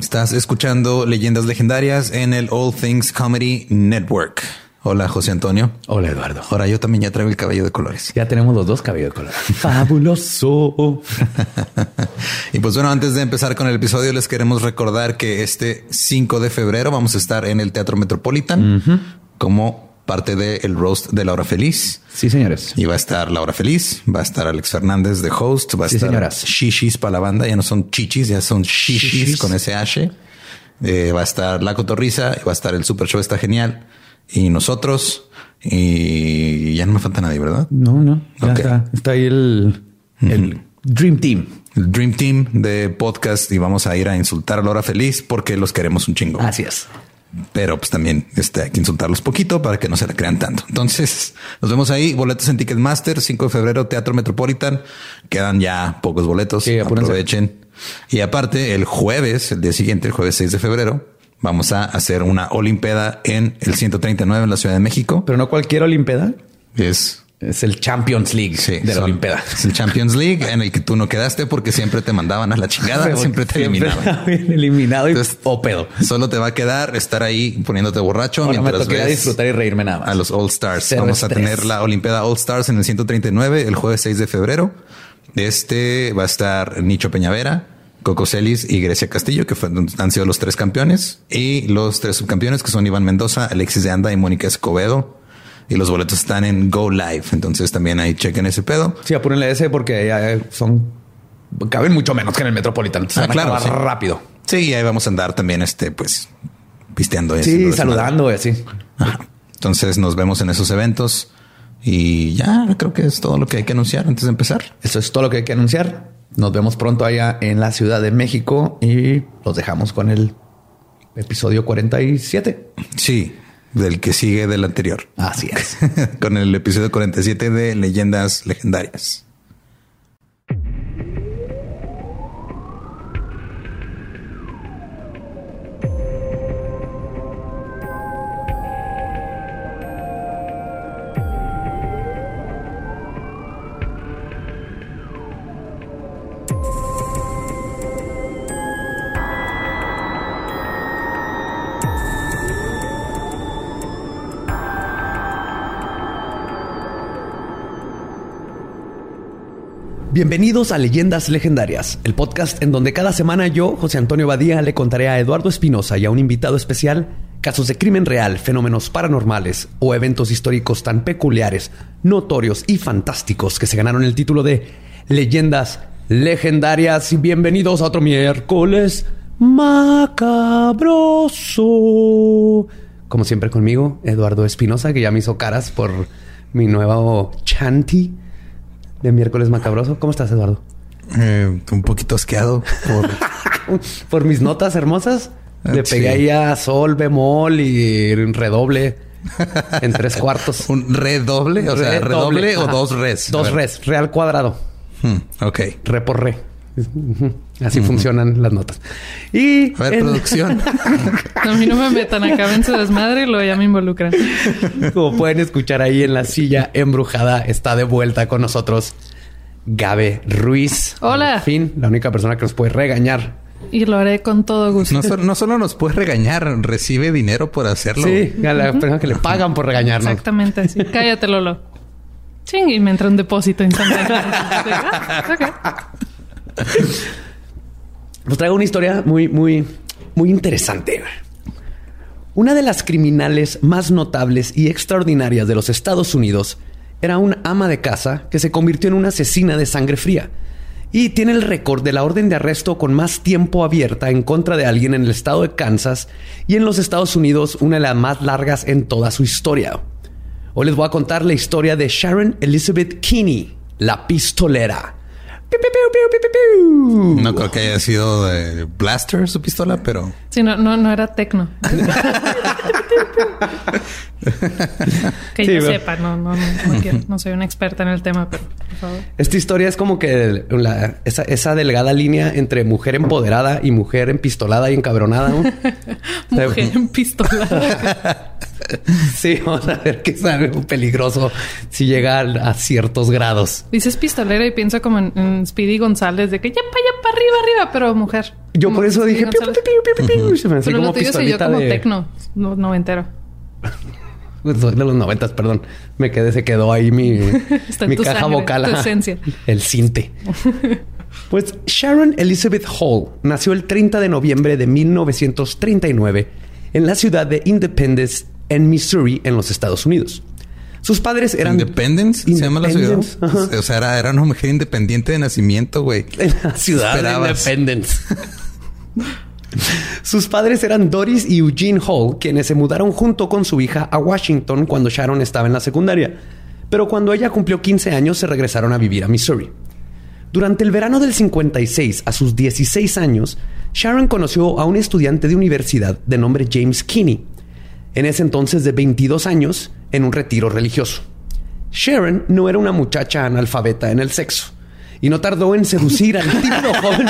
Estás escuchando Leyendas Legendarias en el All Things Comedy Network. Hola, José Antonio. Hola, Eduardo. Ahora yo también ya traigo el cabello de colores. Ya tenemos los dos cabellos de colores. Fabuloso. y pues bueno, antes de empezar con el episodio, les queremos recordar que este 5 de febrero vamos a estar en el Teatro Metropolitan como parte del roast de Laura Feliz. Sí, señores. Y va a estar Laura Feliz, va a estar Alex Fernández de host, va a Sí, estar señoras. shishis para la banda. Ya no son chichis, ya son shishis, Shishis. con SH. Eh, va a estar La Cotorriza, va a estar el Super Show, está genial. Y nosotros, y ya no me falta nadie, ¿verdad? No, no. Ya está, está ahí el, el Dream Team. El Dream Team de podcast y vamos a ir a insultar a Laura Feliz porque los queremos un chingo. Así es. Pero pues también este, hay que insultarlos poquito para que no se la crean tanto. Entonces nos vemos ahí. Boletos en Ticketmaster, 5 de febrero, Teatro Metropolitan. Quedan ya pocos boletos. Sí. Aprovechen. Y aparte, el jueves, el día siguiente, el jueves 6 de febrero, vamos a hacer una Olimpeda en el 139 en la Ciudad de México. Pero no cualquier Olimpeda. Es Es el Champions League Sí, de la Olimpeda. Es el Champions League en el que tú no quedaste porque siempre te mandaban a la chingada, siempre te eliminaban. eliminado y Entonces, o pedo. Solo te va a quedar estar ahí poniéndote borracho Ahora me mientras tocaría ves disfrutar y reírme nada más. a los All Stars. Cero Vamos a tener la Olimpiada All Stars en el 139 el jueves 6 de febrero. Este va a estar Nicho Peñavera, Coco Celis y Grecia Castillo, que fue- han sido los tres campeones y los tres subcampeones que son Iván Mendoza, Alexis de Anda y Mónica Escobedo. Y los boletos están en Go Live. Entonces también ahí chequen ese pedo. Sí, apúrenle ese porque ya son caben mucho menos que en el Metropolitan. Se Ah, claro, sí. rápido. Sí, y ahí vamos a andar también, este, pues, pisteando. y Sí, saludando y así. Ajá. Entonces nos vemos en esos eventos y ya creo que es todo lo que hay que anunciar antes de empezar. Eso es todo lo que hay que anunciar. Nos vemos pronto allá en la Ciudad de México y los dejamos con el episodio 47. Sí, del que sigue del anterior. Así es. Con el episodio 47 de Leyendas Legendarias. Bienvenidos a Leyendas Legendarias, el podcast en donde cada semana yo, José Antonio Badía, le contaré a Eduardo Espinosa y a un invitado especial casos de crimen real, fenómenos paranormales o eventos históricos tan peculiares, notorios y fantásticos que se ganaron el título de Leyendas Legendarias. Y bienvenidos a otro miércoles macabroso. Como siempre conmigo, Eduardo Espinosa, que ya me hizo caras por mi nuevo chanty de miércoles macabroso. ¿Cómo estás, Eduardo? Eh, un poquito asqueado por Por mis notas hermosas. Le Ah, Sí. pegué ahí a sol, bemol y redoble en tres cuartos. un redoble, o sea, redoble o ajá. dos res. Dos res, real cuadrado. Hmm, ok. Re por re. Así funcionan las notas. Y A ver, en- producción. A mí no me metan acá, ven su desmadre y luego ya me involucran. como pueden escuchar ahí en la silla embrujada, está de vuelta con nosotros Gabe Ruiz. Hola. Al fin, la única persona que nos puede regañar. Y lo haré con todo gusto. No, so- no solo nos puede regañar, recibe dinero por hacerlo. Sí, a la persona que le pagan por regañarnos. Exactamente así. Cállate, Lolo. Ching, y me entra un depósito instantáneo. Ah, Pues traigo una historia muy, muy, muy interesante. Una de las criminales más notables y extraordinarias de los Estados Unidos era una ama de casa que se convirtió en una asesina de sangre fría. Y tiene el récord de la orden de arresto con más tiempo abierta en contra de alguien en el estado de Kansas y en los Estados Unidos una de las más largas en toda su historia. Hoy les voy a contar la historia de Sharon Elizabeth Kinney, la pistolera. No creo que haya sido Blaster su pistola, pero Sí, no, no, no era tecno. que Sí, yo bueno. sepa, no, no, no, no quiero- no soy una experta en el tema, pero por favor. Esta historia es como que la- esa, esa delgada línea entre mujer empoderada y mujer empistolada y encabronada. ¿no? Mujer en pistola. Sí, vamos a ver que es algo peligroso si llega a, a ciertos grados. Dices pistolera y pienso como en, en Speedy González de que ya para allá para arriba, arriba, pero mujer. Yo Como por eso dije... piu, González. piu, piu, piu, piu, se me Pero como soy yo pistolita como de- tecno, no- noventero. Soy de los noventas, perdón. Me quedé, se quedó ahí mi, mi caja sangre, vocal. tu esencia. El cinte. Pues Sharon Elizabeth Hall nació el 30 de noviembre de 1939 en la ciudad de Independence, en Missouri, en los Estados Unidos. Sus padres eran... Independence se llama la ciudad. Ajá. O sea, era, era una mujer independiente de nacimiento, güey. En la ciudad Esperabas. de Independence. Sus padres eran Doris y Eugene Hall, quienes se mudaron junto con su hija a Washington cuando Sharon estaba en la secundaria. Pero cuando ella cumplió 15 años se regresaron a vivir a Missouri. Durante el verano del 56, a sus 16 años, Sharon conoció a un estudiante de universidad de nombre James Kinney, en ese entonces de 22 años, en un retiro religioso. Sharon no era una muchacha analfabeta en el sexo y no tardó en seducir al típico joven.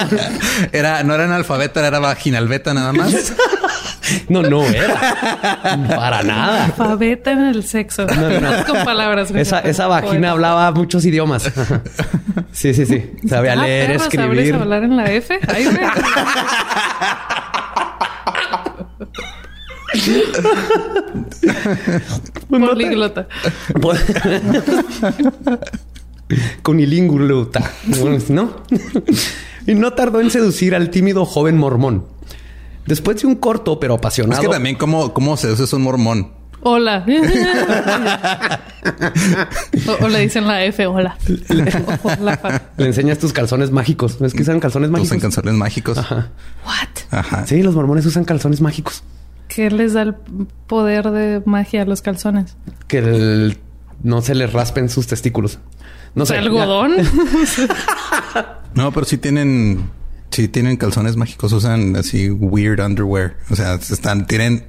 Era, no era analfabeta, era vaginalbeta nada más. No, no era. Para nada. Alfabeta en el sexo. no. Con palabras. Esa, esa vagina Poeta. hablaba muchos idiomas. Sí, sí, sí. Sabía Ah, leer, perro, ¿sabes escribir. hablar en la F? Ay, güey. Políglota. Conilinguluta. ¿No? y no tardó en seducir al tímido joven mormón. Después de un corto pero Es apasionado. que también cómo, cómo se usa un mormón. Hola. o, o le dicen la F, hola. Le enseñas tus calzones mágicos. ¿Es que usan calzones mágicos? Usan canciones mágicos. Ajá. What? Ajá. Sí, los mormones usan calzones mágicos. ¿Qué les da el poder de magia a los calzones? Que el- no se les raspen sus testículos. No sé. ¿Algodón? No, pero sí tienen, sí tienen calzones mágicos. Usan así weird underwear. O sea, están, tienen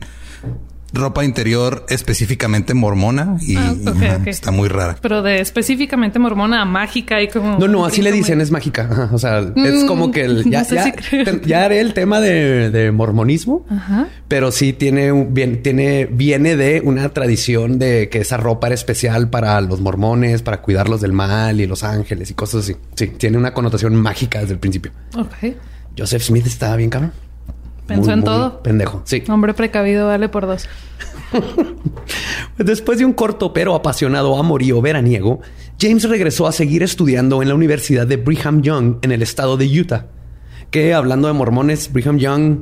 ropa interior específicamente mormona y Ah, ajá, está muy rara. Pero de específicamente mormona a mágica y como... No, no, así le dicen, es mágica. Ajá, O sea, es Mm, como que el- ya, no sé ya, si creo. te- ya haré el tema de, de mormonismo, Ajá. pero sí tiene, bien, tiene, viene de una tradición de que esa ropa era especial para los mormones, para cuidarlos del mal y los ángeles y cosas así. Sí, tiene una connotación mágica desde el principio. Ok. Joseph Smith estaba bien cabrón. Pensó Muy, en muy todo. Pendejo. Sí. Hombre precavido vale por dos. Después de un corto pero apasionado amorío veraniego, James regresó a seguir estudiando en la Universidad de Brigham Young en el estado de Utah. Que hablando de mormones, Brigham Young,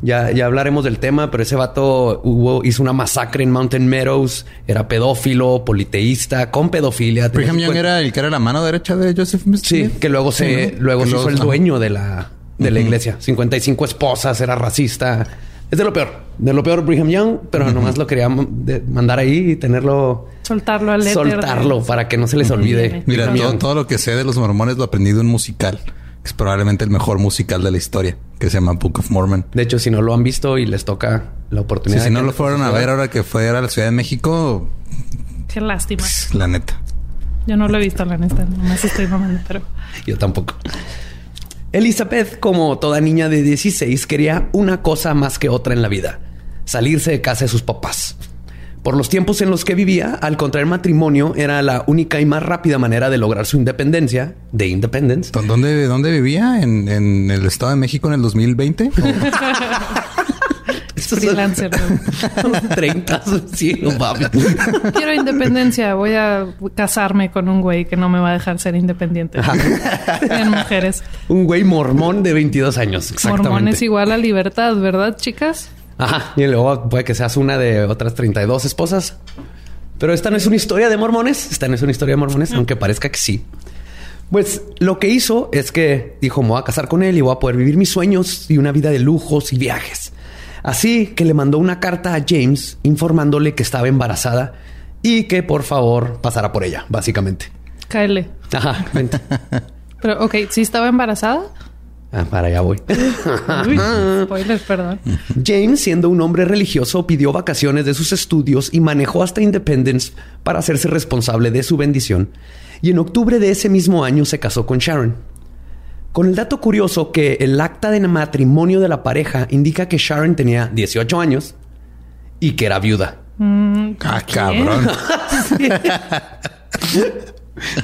ya, ya hablaremos del tema, pero ese vato hubo, hizo una masacre en Mountain Meadows, era pedófilo, politeísta, con pedofilia. Brigham Young 50 era el que era la mano derecha de Joseph Smith. Sí, que luego se, Sí, ¿no? luego Que se hizo el dueño de la, de la iglesia. 55 esposas, era racista. Es de lo peor. De lo peor Brigham Young, pero nomás lo quería mandar ahí y tenerlo... Soltarlo al éter. Soltarlo para que no se les olvide. Mira, todo, todo lo que sé de los mormones lo aprendí de un musical, que es probablemente el mejor musical de la historia, que se llama Book of Mormon. De hecho, si no lo han visto y les toca la Sí, oportunidad... si no lo fueron a ver ahora que fue a la Ciudad de México, Qué lástima. pues, la neta. Yo no lo he visto, la neta. Nomás estoy mamando, pero... Yo tampoco. Elizabeth, como toda niña de 16, quería una cosa más que otra en la vida. Salirse de casa de sus papás. Por los tiempos en los que vivía, al contraer matrimonio era la única y más rápida manera de lograr su independencia, de independence. ¿Dó- ¿Dónde, dónde vivía? ¿En, en el Estado de México en el 2020? ¿O- Estos Freelancer. ¿no? 30, sí, no mames. Quiero independencia. Voy a casarme con un güey que no me va a dejar ser independiente. en mujeres. Un güey mormón de 22 años, exactamente. Mormones igual a libertad, ¿verdad, chicas? Ajá. Y luego puede que seas una de otras 32 esposas. Pero esta no es una historia de mormones. Esta no es una historia de mormones, aunque parezca que sí. Pues lo que hizo es que dijo, me voy a casar con él y voy a poder vivir mis sueños y una vida de lujos y viajes. Así que le mandó una carta a James informándole que estaba embarazada y que por favor pasara por ella, básicamente. Cáele. Ajá, vente. Pero, ok, ¿sí estaba embarazada? Ah, para allá voy. Uy, spoiler, perdón. James, siendo un hombre religioso, pidió vacaciones de sus estudios y manejó hasta Independence para hacerse responsable de su bendición. Y en octubre de ese mismo año se casó con Sharon. Con el dato curioso que el acta de matrimonio de la pareja indica que Sharon tenía 18 años y que era viuda. Mm, ah, cabrón.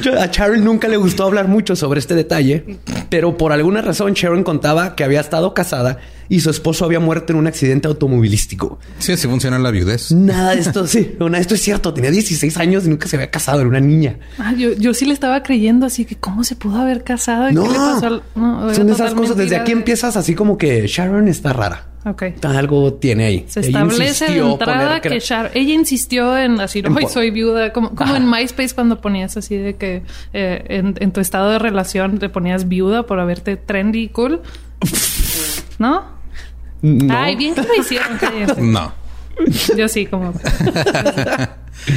Yo- a Sharon nunca le gustó hablar mucho sobre este detalle, Pero por alguna razón Sharon contaba que había estado casada y su esposo había muerto en un accidente automovilístico. Sí, así funciona la viudez. Nada de esto, sí, nada de esto es cierto. Tenía 16 años y nunca se había casado, era una niña. Ah, yo, yo sí le estaba creyendo así que cómo se pudo haber casado. ¿Y No, ¿Qué le pasó al- no, son de esas cosas. Desde aquí empiezas así como que Sharon está rara. Ok. Algo tiene ahí. Se Ella establece de insistió entrada poner que Sharon... Ella insistió en decir, En hoy soy viuda. Como, como en MySpace cuando ponías así de que eh, en, en tu estado de relación te ponías viuda por haberte trendy y cool. ¿No? No. Ay, bien que lo hicieron. No. Yo sí, como...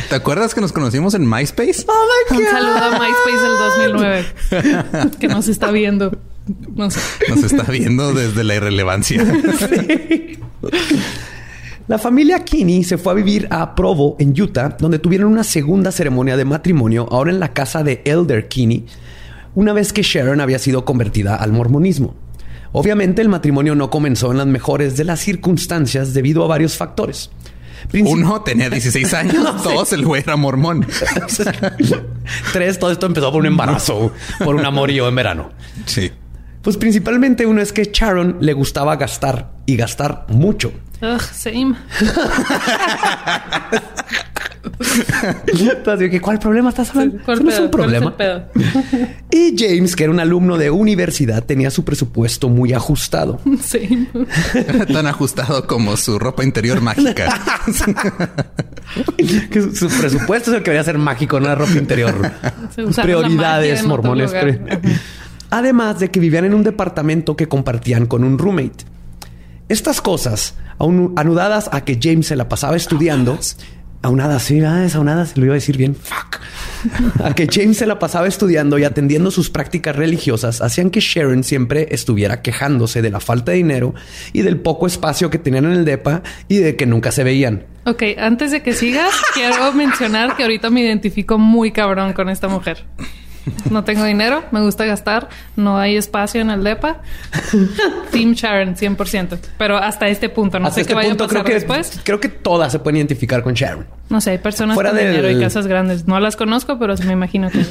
¿Te acuerdas que nos conocimos en MySpace? Oh Un saludo a MySpace del 2009 que nos está viendo. No sé. Nos está viendo desde la irrelevancia. La familia Kinney se fue a vivir a Provo, en Utah, donde tuvieron una segunda ceremonia de matrimonio, ahora en la casa de Elder Kinney, una vez que Sharon había sido convertida al mormonismo. Obviamente el matrimonio no comenzó en las mejores de las circunstancias debido a varios factores. Princip- Uno tenía 16 años, dos el güey era mormón. Tres, todo esto empezó por un embarazo, por un amorío en verano. Sí. Pues principalmente uno es que Sharon le gustaba gastar y gastar mucho. Ugh, same. Entonces, ¿qué- ¿cuál problema estás hablando? ¿Cuál Eso no es un ¿Cuál es el problema. pedo? Y James, que era un alumno de universidad, tenía su presupuesto muy ajustado. Same. Tan ajustado como su ropa interior mágica. que su, su presupuesto es el que debería ser mágico, no la ropa interior. Prioridades mormones. Además de que vivían en un departamento que compartían con un roommate. Estas cosas, anudadas a que James se la pasaba estudiando, aunadas, sí, ah, aunadas, lo iba a decir bien, fuck. A que James se la pasaba estudiando y atendiendo sus prácticas religiosas, hacían que Sharon siempre estuviera quejándose de la falta de dinero y del poco espacio que tenían en el DEPA y de que nunca se veían. Ok, antes de que sigas, quiero mencionar que ahorita me identifico muy cabrón con esta mujer. No tengo dinero, me gusta gastar, no hay espacio en el DEPA. Team Sharon, 100%. Pero hasta este punto, no Hasta sé este qué vaya a pasar creo que, después. creo que todas se pueden identificar con Sharon. No sé, hay personas Fuera con dinero y casas grandes. No las conozco, pero me imagino que...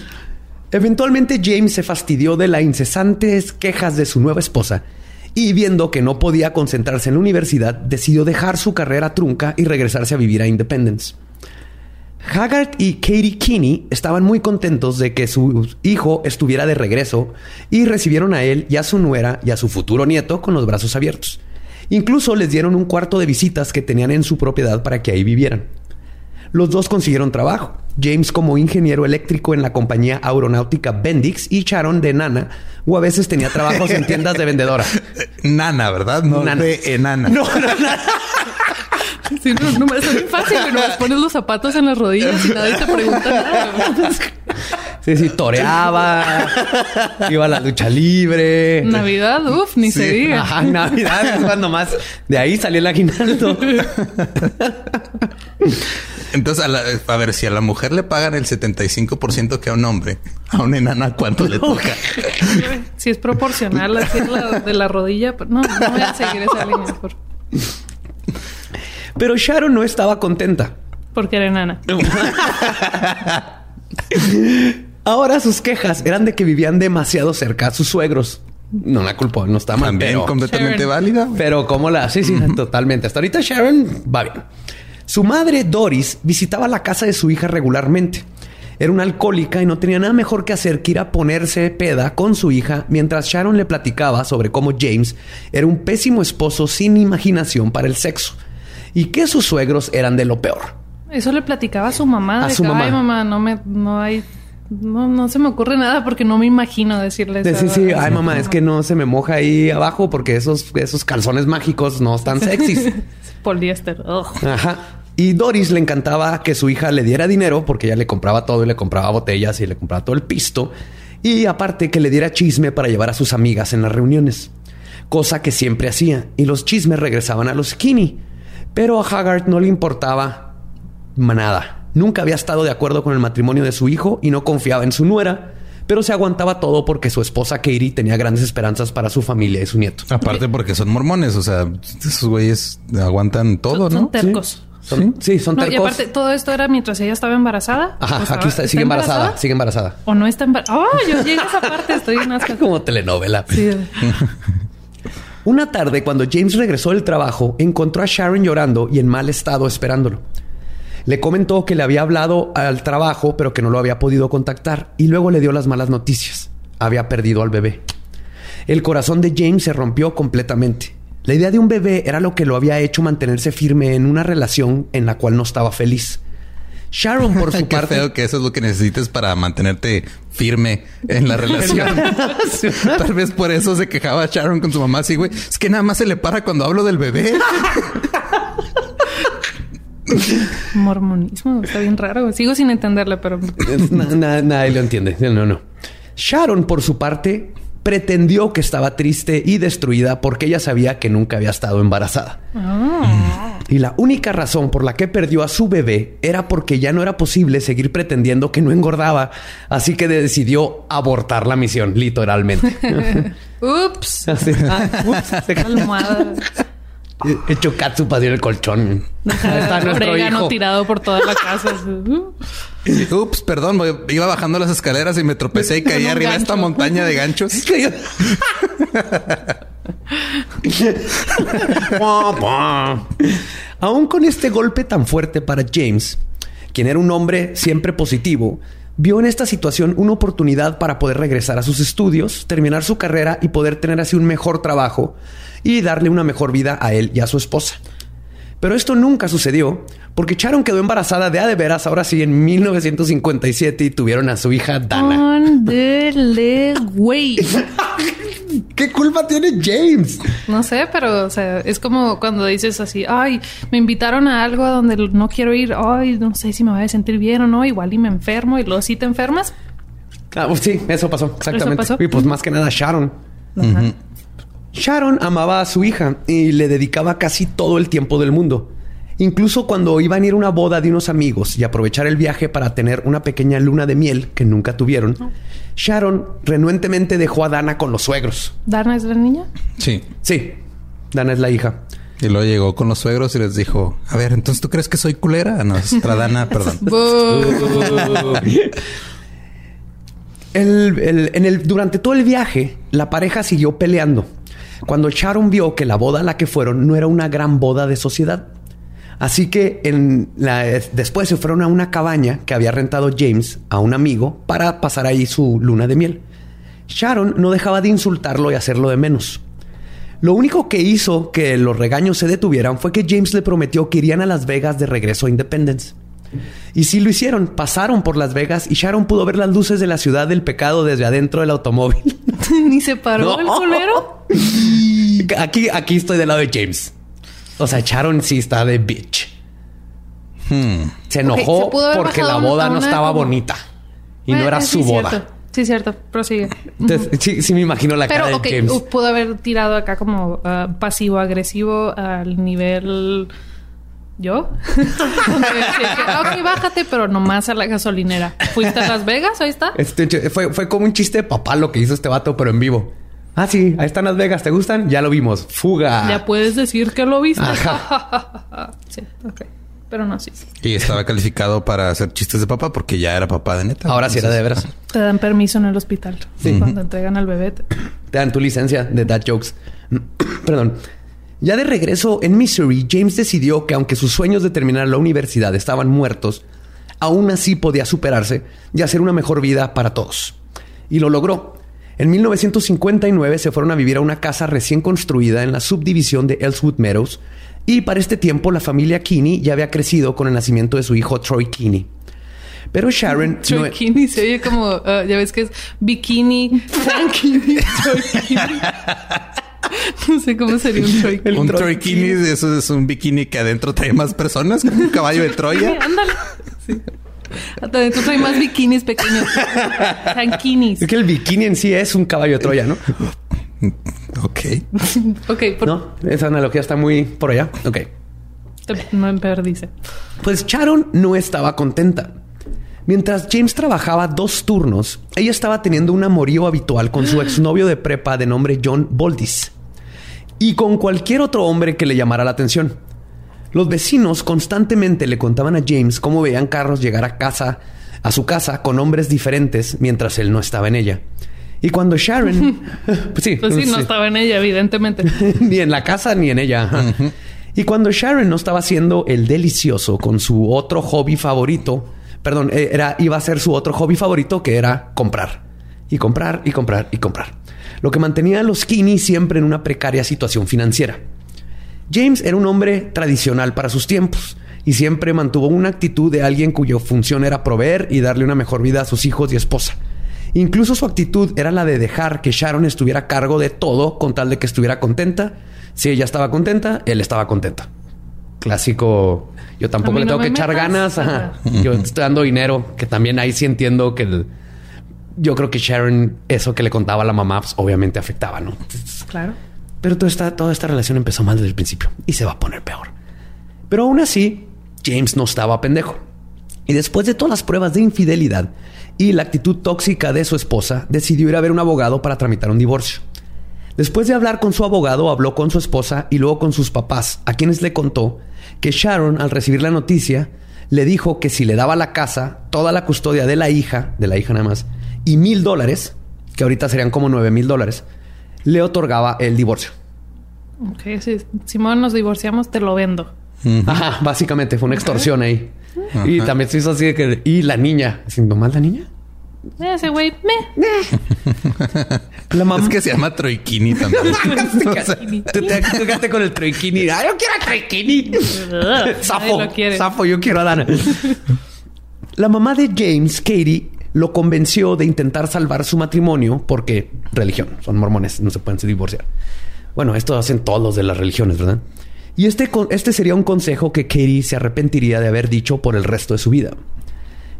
Eventualmente James se fastidió de las incesantes quejas de su nueva esposa y viendo que no podía concentrarse en la universidad, decidió dejar su carrera trunca y regresarse a vivir a Independence. Haggard y Katie Kinney estaban muy contentos de que su hijo estuviera de regreso y recibieron a él y a su nuera y a su futuro nieto con los brazos abiertos. Incluso les dieron un cuarto de visitas que tenían en su propiedad para que ahí vivieran. Los dos consiguieron trabajo. James como ingeniero eléctrico en la compañía aeronáutica Bendix y Sharon de nana, o a veces tenía trabajos en tiendas de vendedora. Nana, ¿verdad? No Nana. de enana. No, no, no. Sí, no, no, es bien fácil, güey. Nomás pones los zapatos en las rodillas y nadie te pregunta nada. Sí, sí, toreaba, iba a la lucha libre. Navidad, uff, ni se diga. Ajá, Navidad es cuando más de ahí salió el aguinaldo. Entonces, a, la- a ver, si a la mujer le pagan el 75% que a un hombre, a una enana, ¿cuánto le toca? Si es proporcional así la, de la rodilla, pero no, no voy a seguir esa línea por, Pero Sharon no estaba contenta. porque era enana. Ahora sus quejas eran de que vivían demasiado cerca a sus suegros. No la culpo, no está mal. También pero- completamente Sharon. válida. Pero como la... Sí, sí, totalmente. Hasta ahorita Sharon va bien. Su madre, Doris, visitaba la casa de su hija regularmente. Era una alcohólica y no tenía nada mejor que hacer que ir a ponerse peda con su hija mientras Sharon le platicaba sobre cómo James era un pésimo esposo sin imaginación para el sexo y que sus suegros eran de lo peor. Eso le platicaba a su mamá. A de su que, mamá. Ay, mamá, no me, no hay, no, no se me ocurre nada porque no me imagino decirle De eso. sí, sí, ay mamá, es que no se me moja ahí abajo porque esos, esos calzones mágicos no están sexys. Poliéster. ugh. Ajá. Y Doris le encantaba que su hija le diera dinero porque ella le compraba todo y le compraba botellas y le compraba todo el pisto. Y aparte que le diera chisme para llevar a sus amigas en las reuniones. Cosa que siempre hacía. Y los chismes regresaban a los Kinney. Pero a Haggard no le importaba nada. Nunca había estado de acuerdo con el matrimonio de su hijo y no confiaba en su nuera. Pero se aguantaba todo porque su esposa Katie tenía grandes esperanzas para su familia y su nieto. Aparte porque son mormones, o sea, esos güeyes aguantan todo, Son ¿no? tercos. Son- sí, son No, y tercos. aparte, todo esto era mientras ella estaba embarazada. ¿O Ajá, aquí está, sigue embarazada, sigue embarazada. O no está embarazada. Oh, yo llegué a esa parte, estoy en asco. Como telenovela. Sí. Una tarde, cuando James regresó del trabajo, encontró a Sharon llorando y en mal estado esperándolo. Le comentó que le había hablado al trabajo, pero que no lo había podido contactar, y luego le dio las malas noticias. Había perdido al bebé. El corazón de James se rompió completamente. La idea de un bebé era lo que lo había hecho mantenerse firme en una relación en la cual no estaba feliz. Sharon, por su Qué parte, feo que eso es lo que necesites para mantenerte firme en la relación. Tal vez por eso se quejaba Sharon con su mamá así, güey. Es que nada más se le para cuando hablo del bebé. Mormonismo, está bien raro. Sigo sin entenderle, pero Na- na- nadie lo entiende. No, no. Sharon, por su parte, pretendió que estaba triste y destruida porque ella sabía que nunca había estado embarazada. Y la única razón por la que perdió a su bebé era porque ya no era posible seguir pretendiendo que no engordaba. Así que decidió abortar la misión, literalmente. ups. Ah, ups, catsup así en el colchón. Está nuestro hijo. tirado por toda la casa. Ups, perdón, iba bajando las escaleras y me tropecé y caí arriba de esta montaña de ganchos. Aún con este golpe tan fuerte para James, quien era un hombre siempre positivo, vio en esta situación una oportunidad para poder regresar a sus estudios, terminar su carrera y poder tener así un mejor trabajo y darle una mejor vida a él y a su esposa. Pero esto nunca sucedió porque Sharon quedó embarazada de a de veras ahora sí en 1957 y tuvieron a su hija Dana. ¿Qué culpa tiene James? No sé, pero o sea, es como cuando dices así, ay, me invitaron a algo a donde no quiero ir, ay, no sé si me voy a sentir bien o no, igual y me enfermo y luego sí te enfermas. Ah, pues sí, eso pasó, exactamente. pasó? Y pues más que nada Sharon. Ajá. Sharon amaba a su hija y le dedicaba casi todo el tiempo del mundo. Incluso cuando iban a ir a una boda de unos amigos y aprovechar el viaje para tener una pequeña luna de miel que nunca tuvieron, Sharon renuentemente dejó a Dana con los suegros. ¿Dana es la niña? Sí. Sí, Dana es la hija. Y luego llegó con los suegros y les dijo, a ver, entonces tú crees que soy culera? No, es Stradana, perdón. El- el- en el, durante todo el viaje, la pareja siguió peleando. Cuando Sharon vio que la boda a la que fueron no era una gran boda de sociedad. Así que en la- después se fueron a una cabaña que había rentado James a un amigo para pasar ahí su luna de miel. Sharon no dejaba de insultarlo y hacerlo de menos. Lo único que hizo que los regaños se detuvieran fue que James le prometió que irían a Las Vegas de regreso a Independence. Y sí lo hicieron, pasaron por Las Vegas y Sharon pudo ver las luces de la ciudad del pecado desde adentro del automóvil. Ni se paró el culero. Aquí, aquí estoy del lado de James. O sea, Sharon sí está de bitch. Hmm. Se enojó se porque la boda no estaba como- bonita. Y no era sí, su boda. Cierto. Sí, cierto. Prosigue. Entonces, sí, sí me imagino la cara Pero, de ok, James. pudo haber tirado acá como ah, pasivo-agresivo al nivel... ¿Yo? Donde decía que, "Ah, ok, bájate, pero nomás a la gasolinera. ¿Fuiste a Las Vegas? Ahí está. Este, fue, fue como un chiste de papá lo que hizo este vato, pero en vivo. Ah, sí, ahí están Las Vegas, ¿te gustan? Ya lo vimos. Fuga. Ya puedes decir que lo viste. Ajá. sí, ok. Pero no, sí. Y estaba calificado para hacer chistes de papá porque ya era papá de neta. Ahora sí era de veras. Te dan permiso en el hospital. Cuando entregan al bebé. te- Te dan tu licencia de dad jokes. Perdón. Ya de regreso en Missouri, James decidió que aunque sus sueños de terminar la universidad estaban muertos, aún así podía superarse y hacer una mejor vida para todos. Y lo logró. En 1959 se fueron a vivir a una casa recién construida en la subdivisión de Ellswood Meadows y para este tiempo la familia Kinney ya había crecido con el nacimiento de su hijo Troy Kinney. Pero Sharon... no- e- Bikini se oye como, ah, ya ves que es bikini, tranquini, troikini. No sé cómo sería un troikini. Un Troy troikini, eso es un bikini que adentro trae más personas, como un caballo de Troya. Ándale. Sí. Hasta adentro trae más bikinis pequeños. Tranquinis. es que el bikini en sí es un caballo de Troya, ¿no? Ok. Ok, por, No, esa analogía está muy por allá. Ok. te- no perdice. Pues Sharon no estaba contenta. Mientras James trabajaba dos turnos, ella estaba teniendo un amorío habitual con su exnovio de prepa de nombre John Boldis y con cualquier otro hombre que le llamara la atención. Los vecinos constantemente le contaban a James cómo veían carros llegar a casa, a su casa con hombres diferentes mientras él no estaba en ella. Y cuando Sharon, pues sí, pues sí, no estaba en ella, evidentemente. ni en la casa ni en ella. Y cuando Sharon no estaba haciendo el delicioso con su otro hobby favorito, perdón, eh, era, iba a ser su otro hobby favorito que era comprar. Y comprar y comprar y comprar. Lo que mantenía a los Kinney siempre en una precaria situación financiera. James era un hombre tradicional para sus tiempos y siempre mantuvo una actitud de alguien cuya función era proveer y darle una mejor vida a sus hijos y esposa. Incluso su actitud era la de dejar que Sharon estuviera a cargo de todo con tal de que estuviera contenta. Si ella estaba contenta, él estaba contenta. Clásico, yo tampoco le tengo que echar ganas. Yo estoy dando dinero, que también ahí sí entiendo que yo creo que Sharon, eso que le contaba a la mamá, pues, obviamente afectaba, ¿no? Claro. Pero toda esta, toda esta relación empezó mal desde el principio y se va a poner peor. Pero aún así, James no estaba pendejo. Y después de todas las pruebas de infidelidad y la actitud tóxica de su esposa, decidió ir a ver un abogado para tramitar un divorcio. Después de hablar con su abogado, habló con su esposa y luego con sus papás, a quienes le contó que Sharon, al recibir la noticia, le dijo que si le daba la casa, toda la custodia de la hija, de la hija nada más, y mil dólares, que ahorita serían como nueve mil dólares, le otorgaba el divorcio. Ok, si Simón nos divorciamos, te lo vendo. Ajá, básicamente fue una extorsión ahí. Y también se hizo así de que. Y la niña. ¿Siendo mal la niña? Ese güey, me. La mamá. Es que se llama Troikini también. Tú te quedaste con el Troikini. ¡Ay, yo quiero a Troikini! Safo. Safo, yo quiero a Dana. La mamá de James, Katie, lo convenció de intentar salvar su matrimonio porque religión, son mormones, no se pueden divorciar. Bueno, esto hacen todos los de las religiones, ¿verdad? Y este, este sería un consejo que Katie se arrepentiría de haber dicho por el resto de su vida.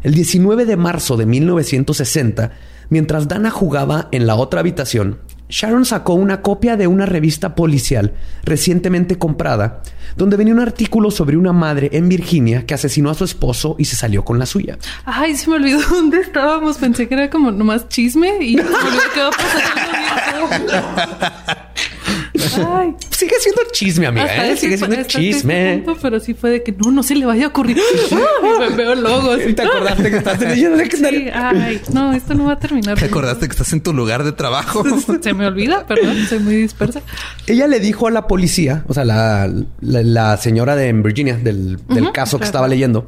El 19 de marzo de 1960, mientras Dana jugaba en la otra habitación, Sharon sacó una copia de una revista policial recientemente comprada, donde venía un artículo sobre una madre en Virginia que asesinó a su esposo y se salió con la suya. Ay, se me olvidó dónde estábamos. Pensé que era como nomás chisme y se me olvidó que Ay. Sigue siendo chisme, amiga. ¿eh? Sigue siendo chisme. pero sí fue de que no, no se le vaya a ocurrir. me veo logos. ¿Te acordaste que estás en sí, Ay, no, esto no va a terminar. ¿Te acordaste que estás en tu lugar de trabajo? se me olvida, perdón, soy muy dispersa. Ella le dijo a la policía, o sea, la, la, señora de Virginia, del, del caso que estaba leyendo,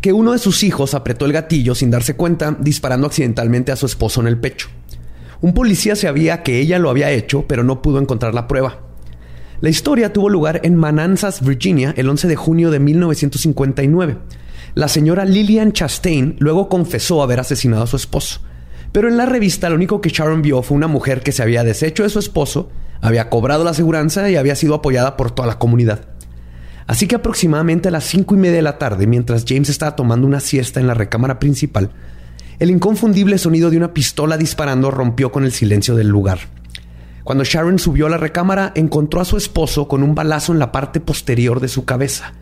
que uno de sus hijos apretó el gatillo sin darse cuenta, disparando accidentalmente a su esposo en el pecho. Un policía sabía que ella lo había hecho, pero no pudo encontrar la prueba. La historia tuvo lugar en Manassas, Virginia, el 11 de junio de 1959. La señora Lillian Chastain luego confesó haber asesinado a su esposo. Pero en la revista lo único que Sharon vio fue una mujer que se había deshecho de su esposo, había cobrado la aseguranza y había sido apoyada por toda la comunidad. Así que aproximadamente a las cinco y media de la tarde, mientras James estaba tomando una siesta en la recámara principal, el inconfundible sonido de una pistola disparando rompió con el silencio del lugar. Cuando Sharon subió a la recámara, encontró a su esposo con un balazo en la parte posterior de su cabeza.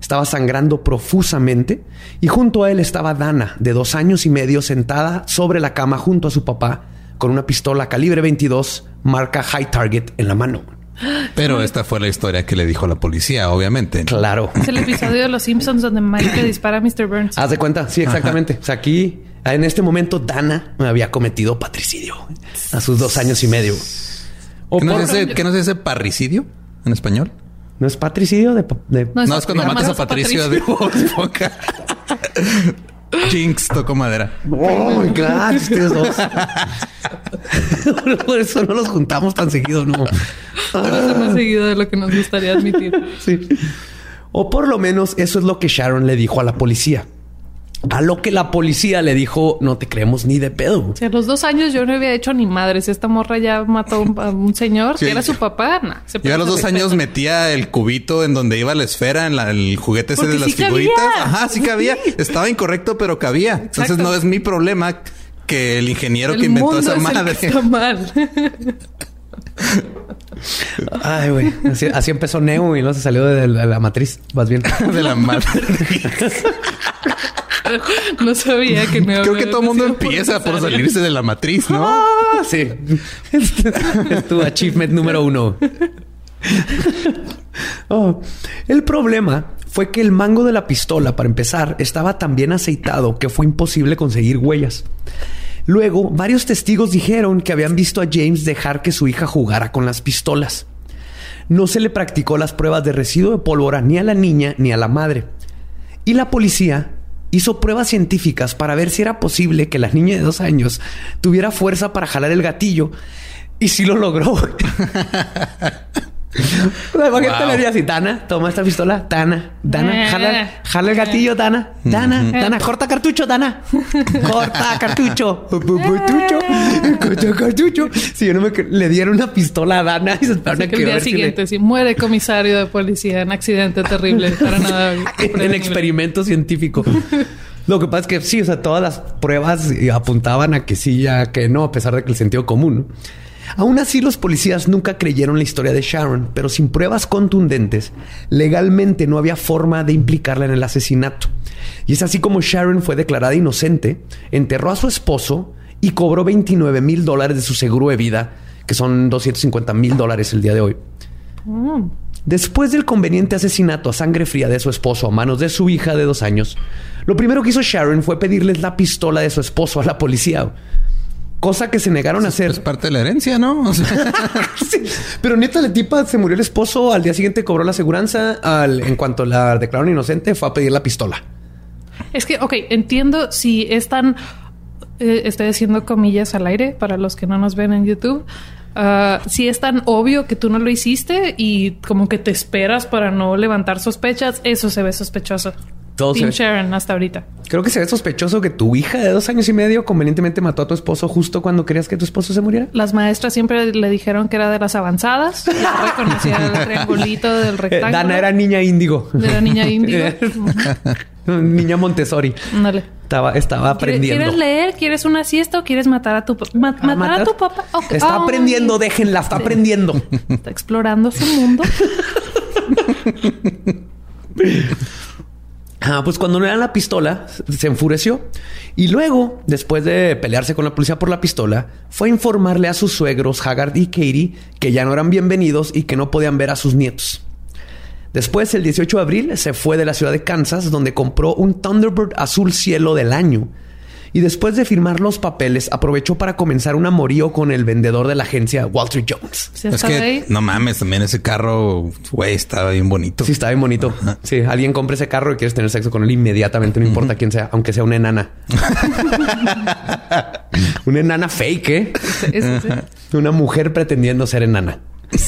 Estaba sangrando profusamente y junto a él estaba Dana, de dos años y medio, sentada sobre la cama junto a su papá, con una pistola calibre 22 marca High Target en la mano. Pero esta fue la historia que le dijo la policía, obviamente. Claro. Es el episodio de Los Simpsons donde Mike dispara a Mr. Burns. Haz de cuenta, sí, exactamente. O sea, aquí en este momento, Dana me había cometido patricidio a sus dos años y medio. ¿Qué, no es ese, parricidio en español? ¿No es patricidio? De, No, es, cuando matas a Patricio, de boca. Jinx tocó madera. Oh my God, ustedes dos. Por eso no los juntamos tan seguido, no. más seguido de lo que nos gustaría admitir. Sí. O por lo menos eso es lo que Sharon le dijo a la policía. A lo que la policía le dijo, no te creemos ni de pedo. a los dos años yo no había hecho ni madres. Esta morra ya mató a un, señor que era su papá. yo a los dos años metía el cubito en donde iba la esfera, en el juguete ese de las figuritas. Ajá, sí cabía. Estaba incorrecto, pero cabía. Entonces no es mi problema que el ingeniero que inventó esa madre. está mal. Ay, güey. Así, empezó Neo y luego se salió de la, matriz. Más bien. de la matriz. no sabía que me Creo que todo el mundo empieza por, salirse de la matriz, ¿no? Ah, sí. es tu achievement número uno. Oh, el problema fue que el mango de la pistola, para empezar, estaba tan bien aceitado que fue imposible conseguir huellas. Luego, varios testigos dijeron que habían visto a James dejar que su hija jugara con las pistolas. No se le practicó las pruebas de residuo de pólvora ni a la niña ni a la madre. Y la policía hizo pruebas científicas para ver si era posible que la niña de dos años tuviera fuerza para jalar el gatillo. Y sí lo logró. Imagínate le diría así, Tana, toma esta pistola, Tana, Tana, Eh. jala, jala el gatillo, Tana, Tana, Tana, corta cartucho, Tana, corta cartucho, cartucho, corta cartucho. Si yo no me le dieron una pistola a Dana y se esperaron a que el día si le- siguiente, sí, muere comisario de policía en accidente terrible. Para nada. en experimento científico. Lo que pasa es que sí, o sea, todas las pruebas eh, apuntaban a que sí, ya que no, a pesar de que el sentido común. ¿no? Aún así, los policías nunca creyeron la historia de Sharon, pero sin pruebas contundentes, legalmente no había forma de implicarla en el asesinato. Y es así como Sharon fue declarada inocente, enterró a su esposo y cobró 29 mil dólares de su seguro de vida, que son 250 mil dólares el día de hoy. Después del conveniente asesinato a sangre fría de su esposo a manos de su hija de dos años, lo primero que hizo Sharon fue pedirles la pistola de su esposo a la policía. Cosa que se negaron a hacer. Es parte de la herencia, ¿no? O sea, Sí, Pero neta, la tipa se murió el esposo. Al día siguiente cobró la aseguranza. Al, en cuanto la declararon inocente, fue a pedir la pistola. Es que, ok, entiendo si es tan. eh, estoy haciendo comillas al aire para los que no nos ven en YouTube. Ah, si es tan obvio que tú no lo hiciste y como que te esperas para no levantar sospechas, eso se ve sospechoso. Todo Team Sharon hasta ahorita. Creo que se ve sospechoso que tu hija de dos años y medio convenientemente mató a tu esposo justo cuando querías que tu esposo se muriera. Las maestras siempre le dijeron que era de las avanzadas. Reconocía el triangulito del Eh, rectángulo. Dana era niña índigo. De la niña índigo. niña Montessori. Ándale. Estaba, estaba ¿Quieres- aprendiendo. ¿Quieres leer? ¿Quieres una siesta o quieres matar a tu papá? ¿A ¿Matar, a tu papá? Está aprendiendo, déjenla, está aprendiendo. Está explorando su mundo. Ah, pues cuando no era la pistola, se enfureció. Y luego, después de pelearse con la policía por la pistola, fue a informarle a sus suegros, Haggard y Katie, que ya no eran bienvenidos y que no podían ver a sus nietos. Después, el 18 de abril, se fue de la ciudad de Kansas, donde compró un Thunderbird azul cielo del año. Y después de firmar los papeles, aprovechó para comenzar un amorío con el vendedor de la agencia, Walter Jones. ¿Sí es que ahí? no mames, también ese carro, güey, estaba bien bonito. Sí, está bien bonito. Sí, alguien compra ese carro y quieres tener sexo con él inmediatamente, no importa quién sea, aunque sea una enana. una enana fake, ¿eh? Sí, sí, sí. Una mujer pretendiendo ser enana.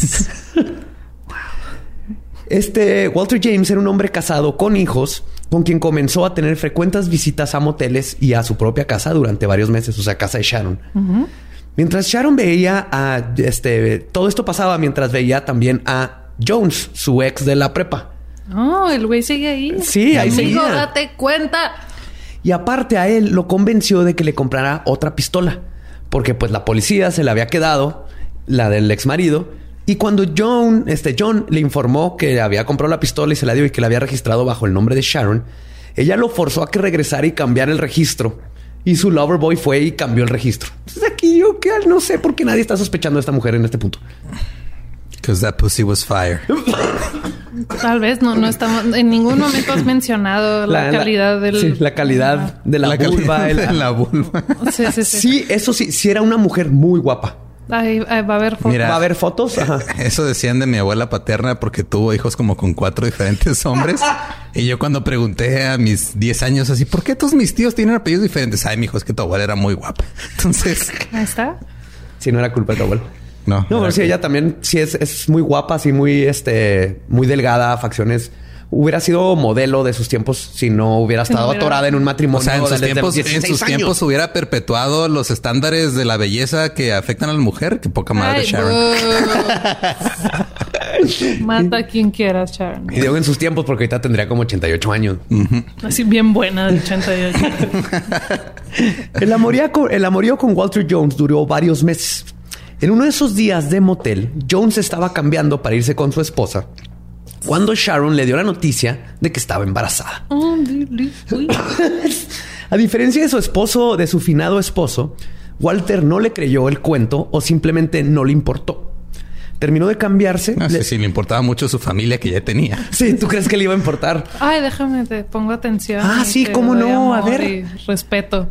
Este Walter James era un hombre casado con hijos, con quien comenzó a tener frecuentes visitas a moteles y a su propia casa durante varios meses, o sea, casa de Sharon. Mientras Sharon veía a este, todo esto pasaba mientras veía también a Jones, su ex de la prepa. No, el güey sigue ahí. Sí, ahí Amigo, seguía. date cuenta. Y aparte a él lo convenció de que le comprara otra pistola, porque pues la policía se la había quedado, la del ex marido. Y cuando John, este John le informó que había comprado la pistola y se la dio y que la había registrado bajo el nombre de Sharon, ella lo forzó a que regresara y cambiara el registro. Y su lover boy fue y cambió el registro. Entonces aquí yo que no sé por qué nadie está sospechando de esta mujer en este punto. Because that pussy was fire. Tal vez no, no estamos. En ningún momento has mencionado la, calidad del. sí, la calidad de la, La vulva. de la vulva. Sí, sí, sí. Sí, eso sí, sí era una mujer muy guapa. Ahí, ahí va a haber fotos. Mira. ¿Va a haber fotos? Ajá. Eso decían de mi abuela paterna porque tuvo hijos como con cuatro diferentes hombres. Y yo cuando pregunté a mis 10 años así, ¿por qué todos mis tíos tienen apellidos diferentes? Ay, mi hijo, es que tu abuela era muy guapa. Entonces, Ahí está. Si no era culpa de tu abuela. no. No, pero sí, que- ella también sí es, es muy guapa, así muy, este, muy delgada, facciones. Hubiera sido modelo de sus tiempos si no hubiera no estado hubiera- atorada en un matrimonio. O sea, en sus tiempos, en 16 sus años. tiempos hubiera perpetuado los estándares de la belleza que afectan a la mujer. Qué poca madre Ay, Sharon. Mata a quien quieras, Sharon. Y digo en sus tiempos porque ahorita tendría como 88 años. Así bien buena de 88. El amorío, con, el amorío con Walter Jones duró varios meses. En uno de esos días de motel, Jones estaba cambiando para irse con su esposa cuando Sharon le dio la noticia de que estaba embarazada. Uy. A diferencia de su esposo, de su finado esposo, Walter no le creyó el cuento o simplemente no le importó. Terminó de cambiarse. No le- sé si le importaba mucho su familia que ya tenía. Sí, ¿tú crees que le iba a importar? Ay, déjame, te pongo atención. Ah, sí, cómo no, a ver. y respeto.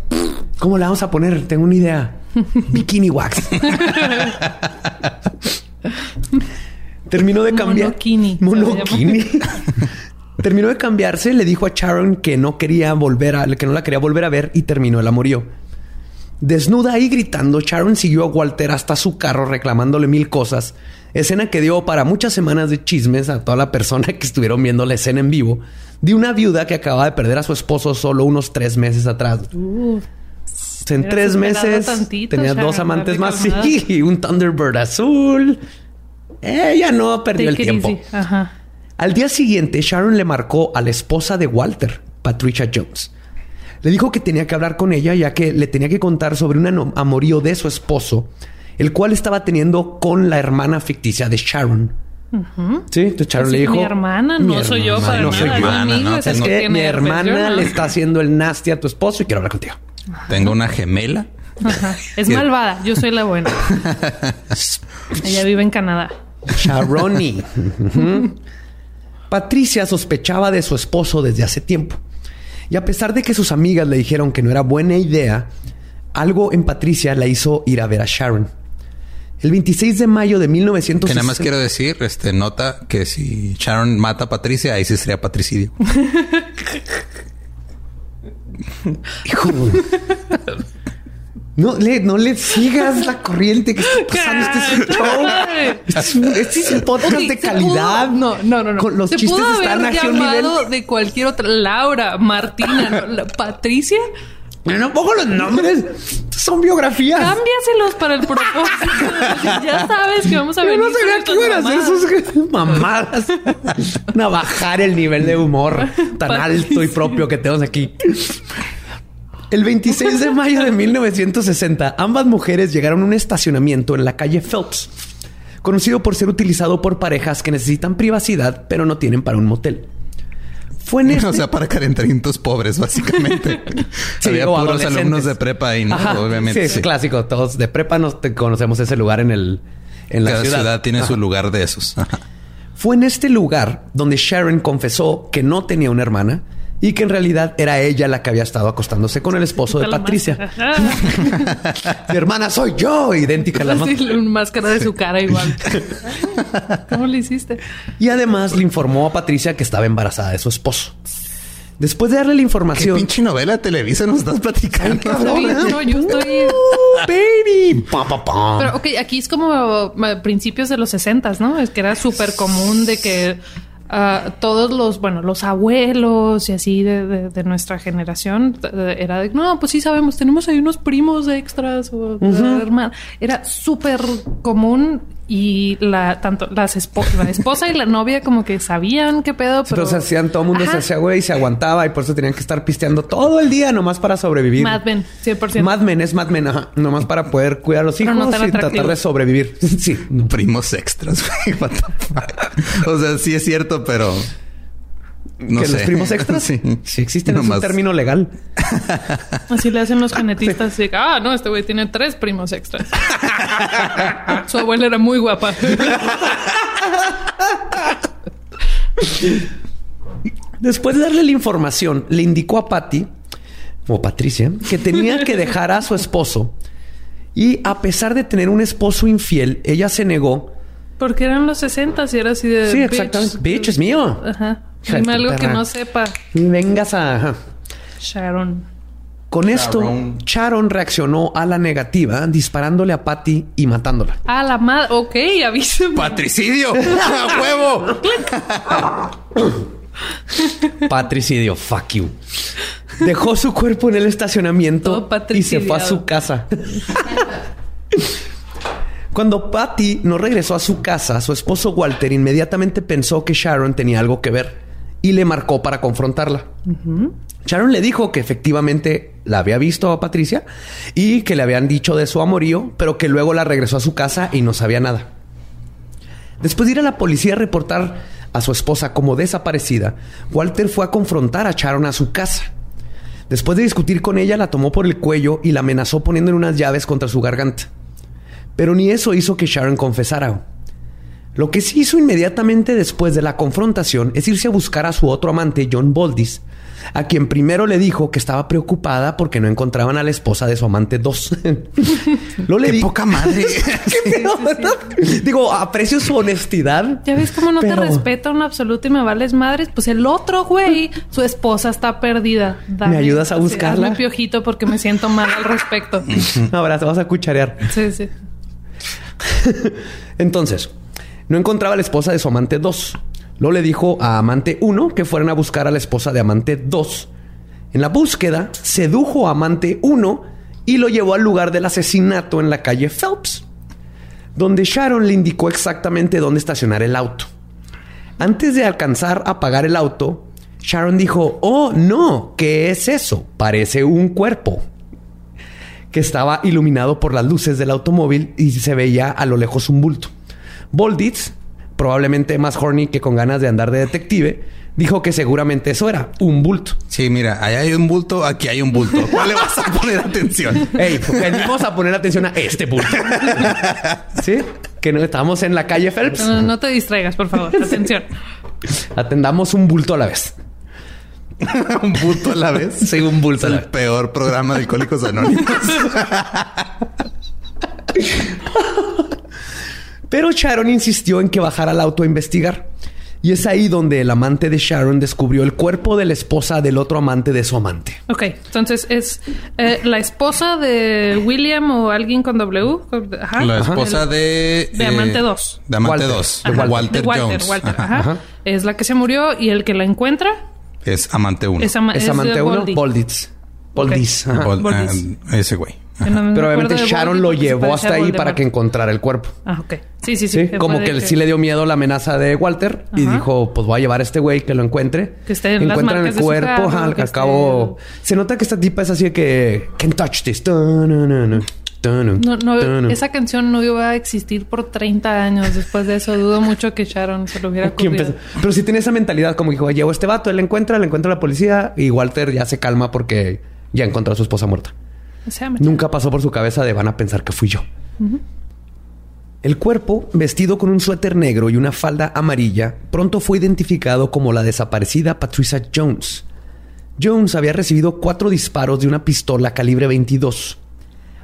¿Cómo la vamos a poner? Tengo una idea. Bikini wax. Terminó de cambiar. Monokini, Monokini. terminó de cambiarse, le dijo a Sharon que no quería volver a, que no la quería volver a ver y terminó el amorío. Desnuda y gritando, Sharon siguió a Walter hasta su carro reclamándole mil cosas. Escena que dio para muchas semanas de chismes a toda la persona que estuvieron viendo la escena en vivo de una viuda que acababa de perder a su esposo solo unos tres meses atrás. Uh, En tres meses tantito, tenía Sharon, dos amantes más sí, y un Thunderbird azul. Ella no perdió el take it tiempo. Ajá. Al día siguiente, Sharon le marcó a la esposa de Walter, Patricia Jones. Le dijo que tenía que hablar con ella ya que le tenía que contar sobre un amorío de su esposo, el cual estaba teniendo con la hermana ficticia de Sharon. Sí, entonces Sharon Así le dijo... mi hermana, no soy yo para no nada. soy yo. hermana, es el Es que mi hermana le está haciendo el nasty a tu esposo y quiero hablar contigo. Tengo una gemela. Ajá. Es malvada. Yo soy la buena. Ella vive en Canadá. Sharoni. Patricia sospechaba de su esposo desde hace tiempo. Y a pesar de que sus amigas le dijeron que no era buena idea, algo en Patricia la hizo ir a ver a Sharon. El 26 de mayo de 1960... Que nada más quiero decir, este, nota que si Sharon mata a Patricia, ahí sí sería patricidio. Hijo. No le, no le sigas la corriente que está pasando. Este es un show. Este es un, este es un podcast de calidad. pudo- no, no, no, no. Con- los se chistes pudo están haber aquí a un nivel. llamado de cualquier otra. Laura, Martina, ¿no? La- Patricia. No pongo los nombres. Son biografías. Cámbiaselos para el propósito. ya sabes que vamos a venir. no sabía que iban a hacer mamadas. Van a bajar el nivel de humor tan alto y propio que tenemos aquí. El 26 de mayo de 1960, ambas mujeres llegaron a un estacionamiento en la calle Phelps, conocido por ser utilizado por parejas que necesitan privacidad pero no tienen para un motel. Fue en este... O sea, para calentamientos pobres, básicamente. Sí, Había puros alumnos de prepa ahí, ¿no? Ajá, Obviamente. Sí, es sí. clásico. Todos de prepa nos te- conocemos ese lugar en el en la Cada ciudad, ciudad. tiene Ajá. su lugar de esos. Ajá. Fue en este lugar donde Sharon confesó que no tenía una hermana y que en realidad era ella la que había estado acostándose con el esposo de Patricia. Mi hermana soy yo, idéntica a la una máscara de su cara igual. ¿Cómo le hiciste? Y además le informó a Patricia que estaba embarazada de su esposo. Después de darle la ¿Qué información, pinche novela de Televisa nos estás platicando? cabrón, Sí, no, yo estoy. ¡Oh, baby, Pa, pa, pa. Pero, ok, aquí es como principios de los 60, ¿no? Es que era súper común de que ah, todos los, bueno, los abuelos y así de, de- de nuestra generación eh, era de, no, pues sí sabemos, tenemos ahí unos primos extras o hermanos. Era súper común y la, tanto las espo- la esposa y la novia como que sabían qué pedo, pero... Entonces hacían, todo el mundo se hacía güey y se aguantaba y por eso tenían que estar pisteando todo el día nomás para sobrevivir. Mad Men, 100%. Mad Men es Mad Men, ajá. Nomás para poder cuidar a los Pero hijos no y tratar de sobrevivir. sí. Primos extras, güey. What the fuck? O sea, sí es cierto, pero. No ¿Que sé. los primos extras? Sí. Sí existen, es un término legal. Así le hacen los genetistas. ah, no, este güey tiene tres primos extras. Su abuela era muy guapa. Después de darle la información, le indicó a Patty, o Patricia, que tenía que dejar a su esposo. Y a pesar de tener un esposo infiel, ella se negó. Porque eran los 60 y era así de. Sí, exactamente. Bitch, es mío. Ajá. Dime algo que no sepa. Vengas a... Sharon. Con esto, Sharon. Sharon reaccionó a la negativa, disparándole a Patty y matándola. Ah, la madre. Ok, avísame. ¡Patricidio! ¡A huevo! Patricidio, fuck you. Dejó su cuerpo en el estacionamiento y se fue a su casa. Cuando Patty no regresó a su casa, su esposo Walter inmediatamente pensó que Sharon tenía algo que ver y le marcó para confrontarla. Sharon le dijo que efectivamente la había visto a Patricia y que le habían dicho de su amorío, pero que luego la regresó a su casa y no sabía nada. Después de ir a la policía a reportar a su esposa como desaparecida, Walter fue a confrontar a Sharon a su casa. Después de discutir con ella, la tomó por el cuello y la amenazó poniéndole unas llaves contra su garganta. Pero ni eso hizo que Sharon confesara. Lo que sí hizo inmediatamente después de la confrontación es irse a buscar a su otro amante, John Boldis, a quien primero le dijo que estaba preocupada porque no encontraban a la esposa de su amante 2. Lo le Qué poca madre. Digo, aprecio su honestidad. Ya ves cómo no te respeta un absoluto y me vales madres. Pues el otro güey, su esposa está perdida. ¿Me ayudas a buscarla? Hazme piojito porque me siento mal al respecto. Ahora te vas a cucharear. Sí, sí. Entonces, no encontraba la esposa de su amante 2. Luego le dijo a amante 1 que fueran a buscar a la esposa de amante 2. En la búsqueda, sedujo a amante 1 y lo llevó al lugar del asesinato en la calle Phelps, donde Sharon le indicó exactamente dónde estacionar el auto. Antes de alcanzar a apagar el auto, Sharon dijo, oh no, ¿qué es eso? Parece un cuerpo que estaba iluminado por las luces del automóvil y se veía a lo lejos un bulto. Bolditz, probablemente más horny que con ganas de andar de detective, dijo que seguramente eso era un bulto. Sí, mira, allá hay un bulto, aquí hay un bulto. ¿Cuál le vas a poner atención? Ey, venimos a poner atención a este bulto. ¿Sí? Que no estamos en la calle Phelps. No, te distraigas, por favor. Atención. Atendamos un bulto a la vez. un bulto a la vez. Sí, un bulto. Es el peor programa de Alcohólicos Anónimos. Pero Sharon insistió en que bajara al auto a investigar. Y es ahí donde el amante de Sharon descubrió el cuerpo de la esposa del otro amante de su amante. Ok, entonces es eh, la esposa de William o alguien con W. La esposa de... De amante 2. Eh, de amante 2. De Walter, Jones. Es la que se murió y el que la encuentra... Es amante 1. Es, amante 1, Bolditz. Bolditz. ese güey. Pero obviamente Sharon lo llevó hasta ahí para que encontrara el cuerpo. Ah, ok. Sí, sí, sí. Como que, sí le dio miedo la amenaza de Walter y dijo, pues voy a llevar a este güey que lo encuentre. Que esté en Encuentran el cuerpo. al cabo... Se nota que esta tipa es así de que... Can't touch this. No, no, esa canción no iba a existir por 30 años. Después de eso, dudo mucho que Sharon se lo hubiera ocurrido. Pero sí tiene esa mentalidad, como dijo, llevo este vato, él le encuentra, le encuentra a la policía y Walter ya se calma porque ya encontró a su esposa muerta. Nunca pasó por su cabeza de van a pensar que fui yo. El cuerpo, vestido con un suéter negro y una falda amarilla, pronto fue identificado como la desaparecida Patricia Jones. Jones había recibido cuatro disparos de una pistola calibre 22.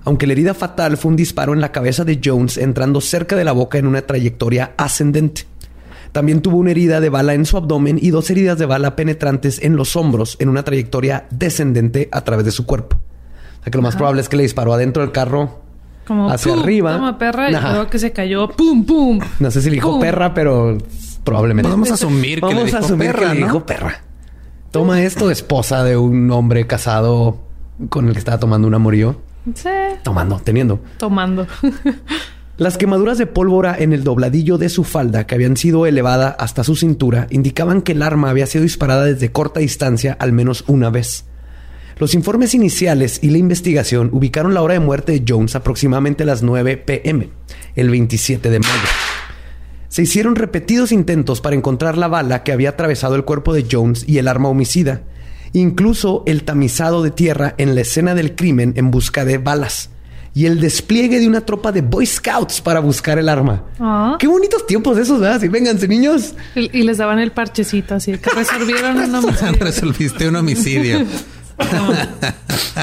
Aunque la herida fatal fue un disparo en la cabeza de Jones entrando cerca de la boca en una trayectoria ascendente. También tuvo una herida de bala en su abdomen y dos heridas de bala penetrantes en los hombros en una trayectoria descendente a través de su cuerpo que lo más probable es que le disparó adentro del carro como hacia arriba. Toma perra y luego que se cayó. ¡Pum, pum! No sé si le dijo perra, pero probablemente. Vamos a asumir que, le, dijo asumir perra, que le dijo perra. Toma esto, esposa de un hombre casado con el que estaba tomando un amorío. Sí. Tomando, teniendo. Tomando. Las quemaduras de pólvora en el dobladillo de su falda, que habían sido elevada hasta su cintura, indicaban que el arma había sido disparada desde corta distancia al menos una vez. Los informes iniciales y la investigación ubicaron la hora de muerte de Jones aproximadamente a las 9 pm, el 27 de mayo. Se hicieron repetidos intentos para encontrar la bala que había atravesado el cuerpo de Jones y el arma homicida, incluso el tamizado de tierra en la escena del crimen en busca de balas y el despliegue de una tropa de Boy Scouts para buscar el arma. Ah. Qué bonitos tiempos esos, ¿verdad? Sí, vénganse, niños. Y, les daban el parchecito así, que resolvieron un homicidio. Resolviste un homicidio.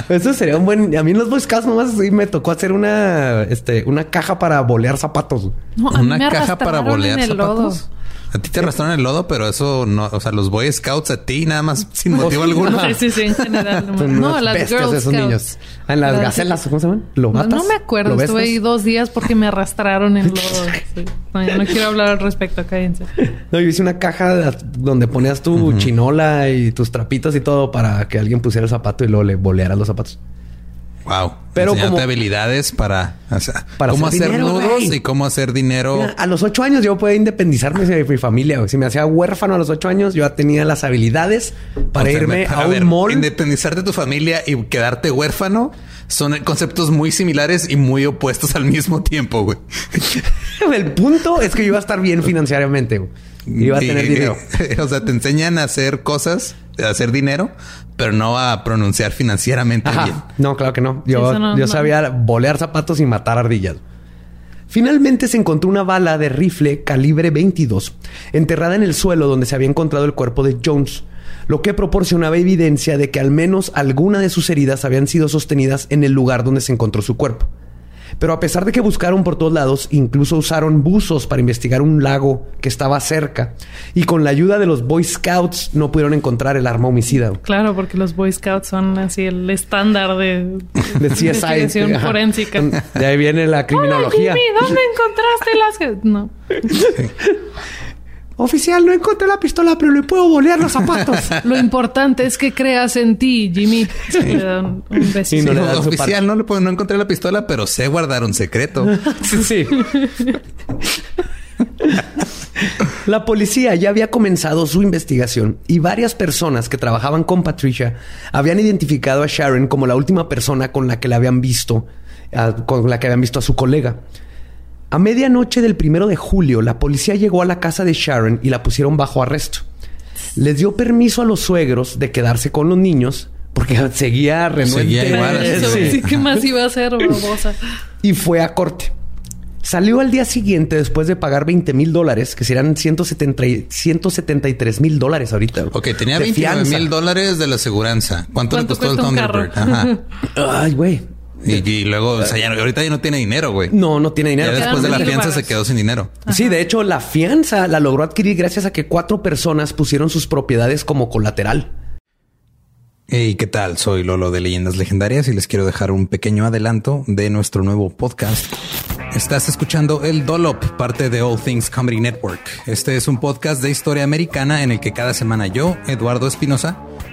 Eso sería un buen. A mí en los Boy Scouts nomás sí me tocó hacer una, este, una caja para bolear zapatos. una caja para bolear zapatos. A ti te arrastraron el lodo, pero eso no, o sea, los Boy Scouts a ti nada más sin motivo alguno. Sí, sí, sí, en general. no, las Girl esos niños. En las gacelas, ¿cómo se llaman? ¿Lobatas? No, me acuerdo, estuve ahí dos días porque me arrastraron el lodo. No, no, quiero hablar al respecto, cállense. No, yo hice una caja donde ponías tu chinola y tus trapitos y todo para que alguien pusiera el zapato y luego le boleara los zapatos. Wow. Pero como habilidades para, para cómo hacer, nudos y cómo hacer dinero. a los ocho años yo podía independizarme de mi familia. Si me hacía huérfano a los ocho años, yo ya tenía las habilidades para irme a, un mall. Independizar de tu familia y quedarte huérfano son conceptos muy similares y muy opuestos al mismo tiempo, güey. El punto es que yo iba a estar bien financieramente. Güey. Iba a tener dinero. o sea, te enseñan a hacer cosas, a hacer dinero, pero no a pronunciar financieramente bien. No, claro que no. Yo, yo sabía bolear zapatos y matar ardillas. Finalmente se encontró una bala de rifle calibre 22 enterrada en el suelo donde se había encontrado el cuerpo de Jones, lo que proporcionaba evidencia de que al menos alguna de sus heridas habían sido sostenidas en el lugar donde se encontró su cuerpo. Pero a pesar de que buscaron por todos lados, incluso usaron buzos para investigar un lago que estaba cerca. Y con la ayuda de los Boy Scouts no pudieron encontrar el arma homicida. Claro, porque los Boy Scouts son así el estándar de, De CSI. forénsica. De ahí viene la criminología. Hola, Jimmy, ¿dónde encontraste las...? No. Oficial, no encontré la pistola, pero le puedo bolear los zapatos. Lo importante es que creas en ti, Jimmy. Le dan un besito. Y no le No, dan oficial, no le puedo, no encontré la pistola, pero sé guardar un secreto. Sí, sí. La policía ya había comenzado su investigación y varias personas que trabajaban con Patricia habían identificado a Sharon como la última persona con la que la habían visto, a- con la que habían visto a su colega. A medianoche del primero de julio, la policía llegó a la casa de Sharon y la pusieron bajo arresto. Les dio permiso a los suegros de quedarse con los niños porque seguía renuente. Seguía igual, Eso, sí. sí, ¿Qué más iba a hacer, babosa? y fue a corte. Salió al día siguiente después de pagar 20 mil dólares, que serán 170 y- 173 mil dólares ahorita. Ok, tenía De 29 fianza. mil dólares de la aseguranza. ¿Cuánto, le ¿Cuánto costó el Thunderbird? carro? Ajá. Ay, güey. Y, y luego, o sea, ya, no- ahorita ya no tiene dinero, güey. No, no tiene dinero. Ya después de la fianza se quedó sin dinero. Sí, de hecho, la fianza la logró adquirir gracias a que cuatro personas pusieron sus propiedades como colateral. Hey, ¿qué tal? Soy Lolo de Leyendas Legendarias y les quiero dejar un pequeño adelanto de nuestro nuevo podcast. Estás escuchando El Dolop, parte de All Things Comedy Network. Este es un podcast de historia americana en el que cada semana yo, Eduardo Espinosa,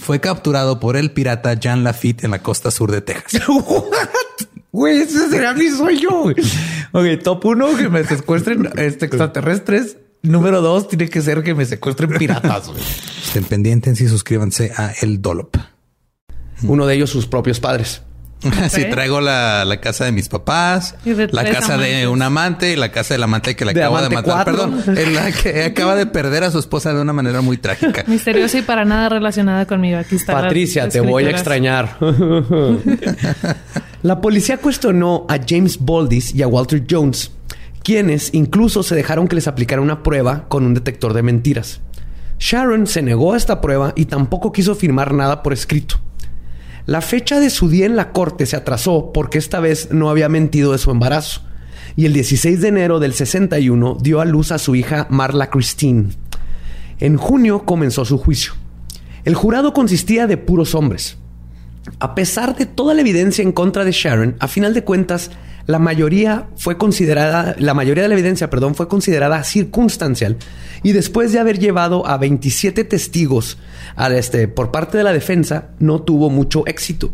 fue capturado por el pirata Jean Lafitte en la costa sur de Texas. Güey, ese será mi sueño. güey. Ok, top uno, que me secuestren este, extraterrestres. Número dos, tiene que ser que me secuestren piratas. Estén pendientes y suscríbanse a El Dolop. Uno de ellos, sus propios padres. Si traigo la, la casa de mis papás, de la casa de un amante y la casa del amante que le De acaba de matar. cuatro. Perdón, en la que acaba de perder a su esposa de una manera muy trágica. Misteriosa y para nada relacionada conmigo. Aquí está. la Patricia, te voy a extrañar. la policía cuestionó a James Baldis y a Walter Jones, quienes incluso se dejaron que les aplicara una prueba con un detector de mentiras. Sharon se negó a esta prueba y tampoco quiso firmar nada por escrito. La fecha de su día en la corte se atrasó porque esta vez no había mentido de su embarazo. Y el 16 de enero del 61 dio a luz a su hija Marla Christine. En junio comenzó su juicio. El jurado consistía de puros hombres. A pesar de toda la evidencia en contra de Sharon, a final de cuentas, la mayoría fue considerada, la mayoría de la evidencia, perdón, fue considerada circunstancial. Y después de haber llevado a 27 testigos este, por parte de la defensa, no tuvo mucho éxito.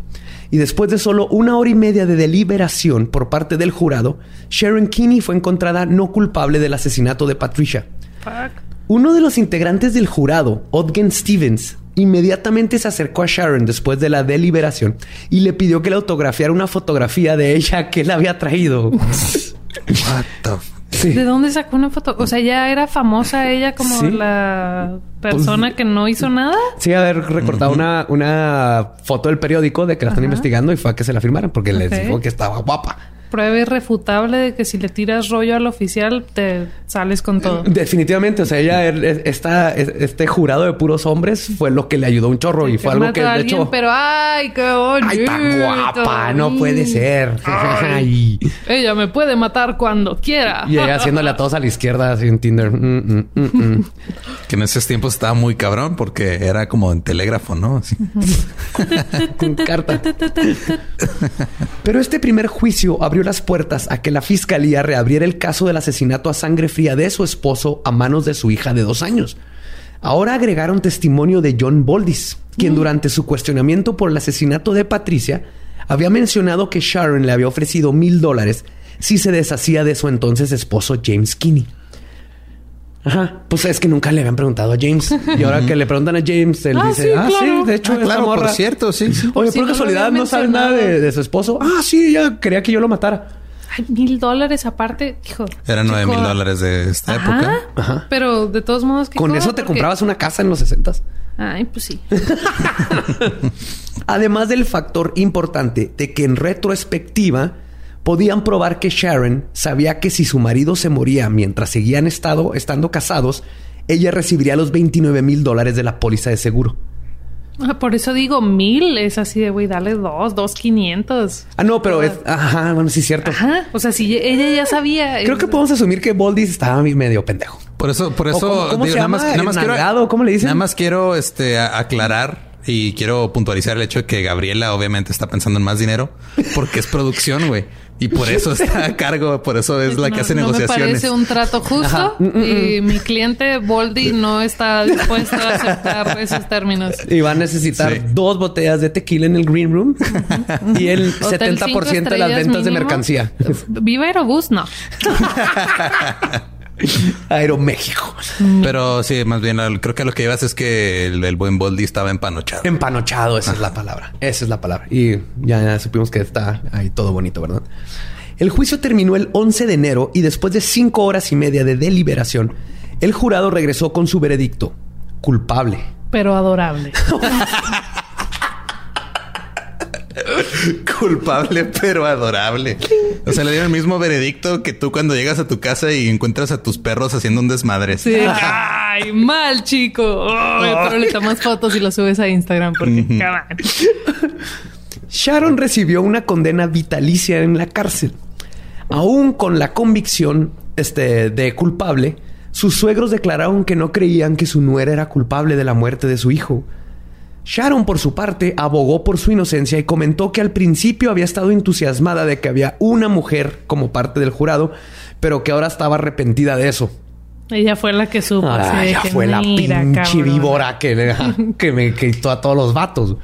Y después de solo una hora y media de deliberación por parte del jurado, Sharon Kinney fue encontrada no culpable del asesinato de Patricia. Fuck. Uno de los integrantes del jurado, Odgen Stevens, inmediatamente se acercó a Sharon después de la deliberación y le pidió que le autografiara una fotografía de ella que él había traído. What the Sí. ¿De dónde sacó una foto? O sea, ya era famosa ella como Sí. la persona que no hizo nada. Sí, haber recortado una, una foto del periódico de que la están Ajá. investigando y fue a que se la firmaran porque les Ok. dijo que estaba guapa. Prueba irrefutable de que si le tiras rollo al oficial, te sales con todo. Definitivamente, o sea, ella, er- esta, este jurado de puros hombres fue lo que le ayudó un chorro y fue algo que de alguien, hecho... Pero ay, qué bonito. ¡Ay, tan guapa! No puede ser. Ay. Ella me puede matar cuando quiera. Y ella haciéndole a todos a la izquierda así en Tinder. Mm, mm, mm, mm. Que en esos tiempos estaba muy cabrón porque era como en telégrafo, ¿no? Así. Con carta. Pero este primer juicio abrió las puertas a que la fiscalía reabriera el caso del asesinato a sangre fría de su esposo a manos de su hija de dos años. Ahora agregaron testimonio de John Boldis, quien durante su cuestionamiento por el asesinato de Patricia había mencionado que Sharon le había ofrecido mil dólares si se deshacía de su entonces esposo James Kinney. Ajá. Pues es que nunca le habían preguntado a James. Y ahora que le preguntan a James, él Ah, dice, sí, ah, claro. sí, de hecho, Ah, claro, por morra- cierto, sí. sí. Oye, si por no casualidad no sabes nada de, su esposo. Ah, sí, ella quería que yo lo matara. Ay, mil dólares aparte. Hijo. Eran nueve mil dólares de esta Ajá. época. Ajá. Pero de todos modos, ¿qué Con cosa? eso te Porque- comprabas una casa en los 60 Ay, pues sí. Además del factor importante de que en retrospectiva podían probar que Sharon sabía que si su marido se moría mientras seguían estado, estando casados, ella recibiría los 29 mil dólares de la póliza de seguro. Por eso digo mil. Es así de, güey, dale dos, dos quinientos. Ah, no, pero es... Ajá, bueno, sí es cierto. Ajá. O sea, si ella ya sabía. Creo que podemos asumir que Boldis estaba medio pendejo. Por eso, por eso, cómo- cómo se nada llama? más, nada más quiero. ¿Cómo le dicen? Nada más quiero este aclarar y quiero puntualizar el hecho de que Gabriela obviamente está pensando en más dinero porque es producción, güey. Y por eso está a cargo, por eso es la que no, hace no negociaciones. me parece un trato justo y mi cliente Boldy no está dispuesto a aceptar esos términos. Y va a necesitar Sí. dos botellas de tequila en el green room y el Hotel 70% cinco de las ventas de mínimo. mercancía. Viva Aerobús, no. Aeroméxico. Pero sí, más bien creo que lo que ibas es que el, el buen Boldy estaba empanochado. Empanochado, esa es la palabra. Esa es la palabra. Y ya, ya supimos que está ahí todo bonito, ¿verdad? El juicio terminó el 11 de enero y después de cinco horas y media de deliberación, el jurado regresó con su veredicto. Culpable. Pero adorable. Culpable pero adorable. O sea, le dieron el mismo veredicto que tú cuando llegas a tu casa y encuentras a tus perros haciendo un desmadre. Sí. Ay, mal, chico. Ay, pero le tomas fotos y lo subes a Instagram porque, on. Sharon recibió una condena vitalicia en la cárcel. Aún con la convicción este, de culpable, sus suegros declararon que no creían que su nuera era culpable de la muerte de su hijo. Sharon, por su parte, abogó por su inocencia y comentó que al principio había estado entusiasmada de que había una mujer como parte del jurado, pero que ahora estaba arrepentida de eso. Ella fue la que supo. Ah, que, fue la pinche víbora que me quitó a todos los vatos.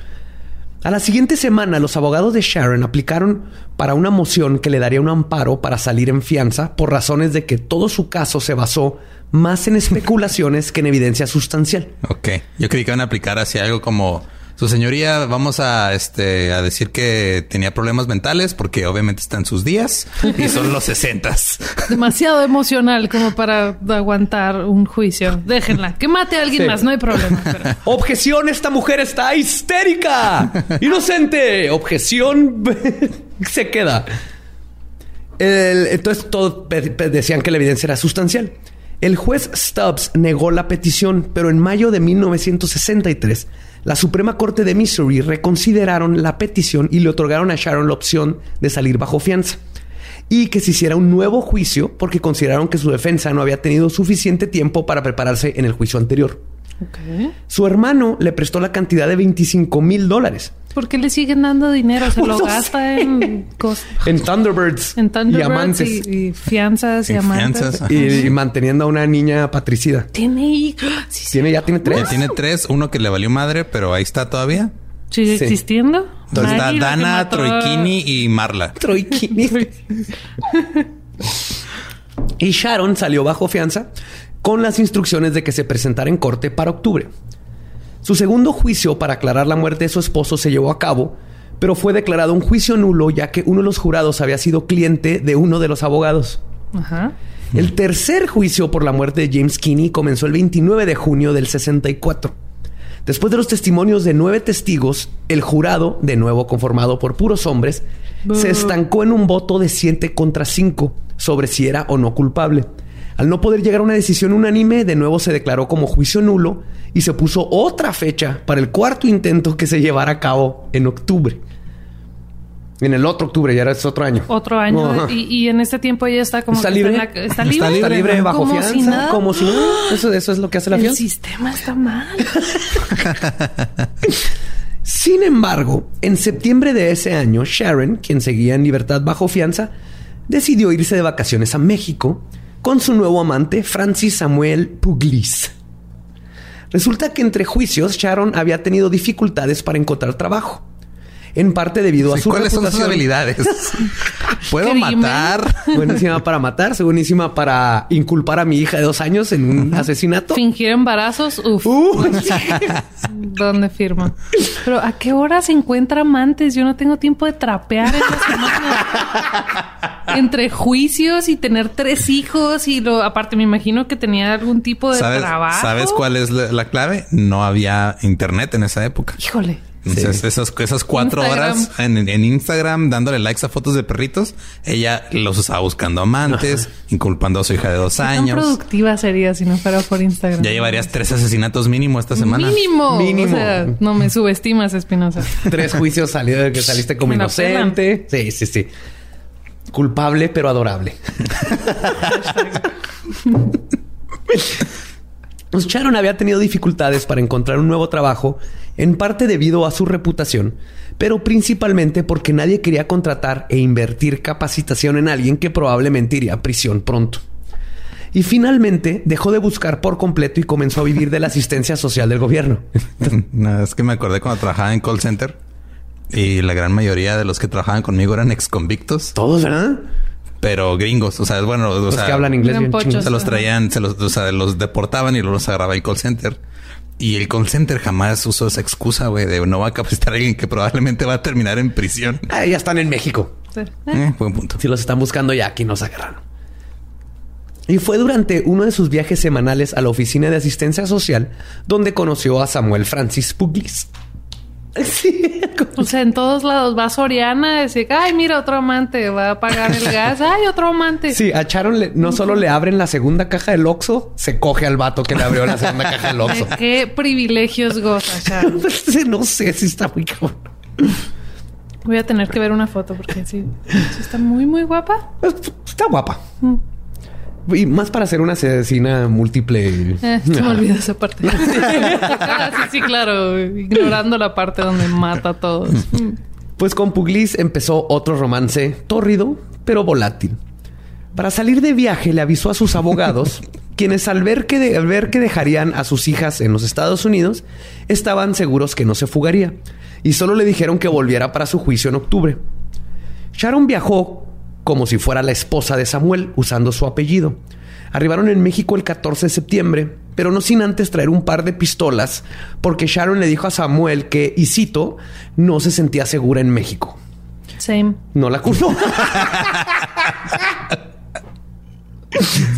A la siguiente semana, los abogados de Sharon aplicaron para una moción que le daría un amparo para salir en fianza por razones de que todo su caso se basó más en especulaciones que en evidencia sustancial. Ok. Yo creí que iban a aplicar hacia algo como su señoría, vamos a este a decir que tenía problemas mentales porque obviamente está en sus días y son los sesentas. Demasiado emocional como para aguantar un juicio. Déjenla. Que mate a alguien Sí. más, no hay problema. pero- Objeción, esta mujer está histérica. Inocente. Objeción se queda. El- entonces todos decían que la evidencia era sustancial. El juez Stubbs negó la petición, pero en mayo de 1963, la Suprema Corte de Missouri reconsideraron la petición y le otorgaron a Sharon la opción de salir bajo fianza y que se hiciera un nuevo juicio porque consideraron que su defensa no había tenido suficiente tiempo para prepararse en el juicio anterior. Su hermano le prestó la cantidad de 25 mil dólares ¿Por qué le siguen dando dinero? Se lo No gasta sé. en cosas. en Thunderbirds, En y Thunderbirds amantes y, y fianzas y amantes. fianzas, y, y manteniendo a una niña patricida. Tiene hijos. Sí, sí. Tiene ya tiene tres. Ya tiene tres, uno que le valió madre, pero ahí está todavía. ¿Sigue Sí. existiendo? Entonces está Maggie, Dana, Troikini y Marla. Troikini. y Sharon salió bajo fianza con las instrucciones de que se presentara en corte para octubre. Su segundo juicio para aclarar la muerte de su esposo se llevó a cabo, pero fue declarado un juicio nulo ya que uno de los jurados había sido cliente de uno de los abogados. Ajá. El tercer juicio por la muerte de James Kinney comenzó el 29 de junio del 64. Después de los testimonios de nueve testigos, el jurado, de nuevo conformado por puros hombres, se estancó en un voto de 7 contra 5 sobre si era o no culpable. Al no poder llegar a una decisión unánime, de nuevo se declaró como juicio nulo y se puso otra fecha para el cuarto intento que se llevara a cabo en octubre. En el otro octubre, ya era ese otro año. Otro año. Y, y en este tiempo ella está como Está que libre. en la- está Está libre. libre. Está libre bajo como fianza, si nada. como si nada. Eso, eso es lo que hace la El fianza. sistema está mal. Sin embargo, en septiembre de ese año, Sharon, quien seguía en libertad bajo fianza, decidió irse de vacaciones a México con su nuevo amante, Francis Samuel Puglis. Resulta que entre juicios, Sharon había tenido dificultades para encontrar trabajo. En parte debido a su ¿Cuáles son sus habilidades? Puedo matar. Buenísima para matar, buenísima para inculpar a mi hija de dos años en un asesinato. Fingir embarazos, uf. Uh, ¿Dónde firma? Pero ¿a qué hora se encuentra amantes? Yo no tengo tiempo de trapear en la semana. Entre juicios y tener tres hijos y lo aparte me imagino que tenía algún tipo de ¿Sabes, trabajo. ¿Sabes cuál es la, la clave? No había internet en esa época. Híjole. Entonces, esas, esas cuatro Instagram. horas en, en Instagram dándole likes a fotos de perritos, ella los estaba buscando amantes, inculpando a su hija de dos ¿Qué tan años. productiva sería si no fuera por Instagram? Ya llevarías tres asesinatos mínimo esta semana. Mínimo. Mínimo. O sea, no me subestimas, Espinosa. tres juicios salió de que saliste como inocente. Sí, sí, sí. Culpable pero adorable. Pues Sharon había tenido dificultades para encontrar un nuevo trabajo, en parte debido a su reputación, pero principalmente porque nadie quería contratar e invertir capacitación en alguien que probablemente iría a prisión pronto. Y finalmente dejó de buscar por completo y comenzó a vivir de la asistencia social del gobierno. No, es que me acordé cuando trabajaba en call center y la gran mayoría de los que trabajaban conmigo eran ex convictos, Todos, ¿verdad? Pero gringos. O sea, bueno, o Los sea, que hablan inglés bien pochos. se los traían, se los, o sea, los deportaban y luego los agarraba el call center. Y el call center jamás usó esa excusa, güey, de no va a capacitar a alguien que probablemente va a terminar en prisión. Ah, ya están en México. Sí. Eh, buen punto. Si los están buscando ya, aquí nos agarraron. Y fue durante uno de sus viajes semanales a la oficina de asistencia social donde conoció a Samuel Francis Puglis. Sí, O sea, en todos lados va Soriana a decir, ay, mira, otro amante va a pagar el gas. Ay, otro amante. Sí, a Sharon le- no solo le abren la segunda caja del Oxxo, se coge al vato que le abrió la segunda caja del Oxxo. ¿De qué privilegios goza, Sharon? no sé si está muy cabrón. Voy a tener que ver una foto porque sí, sí está muy, muy guapa. Está guapa. Y más para ser una asesina múltiple. Eh, se me olvidó esa parte. ah, sí, sí, claro. Ignorando la parte donde mata a todos. Pues con Puglis empezó otro romance tórrido, pero volátil. Para salir de viaje le avisó a sus abogados, quienes al ver, que de- al ver que dejarían a sus hijas en los Estados Unidos, estaban seguros que no se fugaría, y solo le dijeron que volviera para su juicio en octubre. Sharon viajó como si fuera la esposa de Samuel, usando su apellido. Arribaron en México el 14 de septiembre, pero no sin antes traer un par de pistolas, porque Sharon le dijo a Samuel que, y cito, no se sentía segura en México. Same. No la culpó.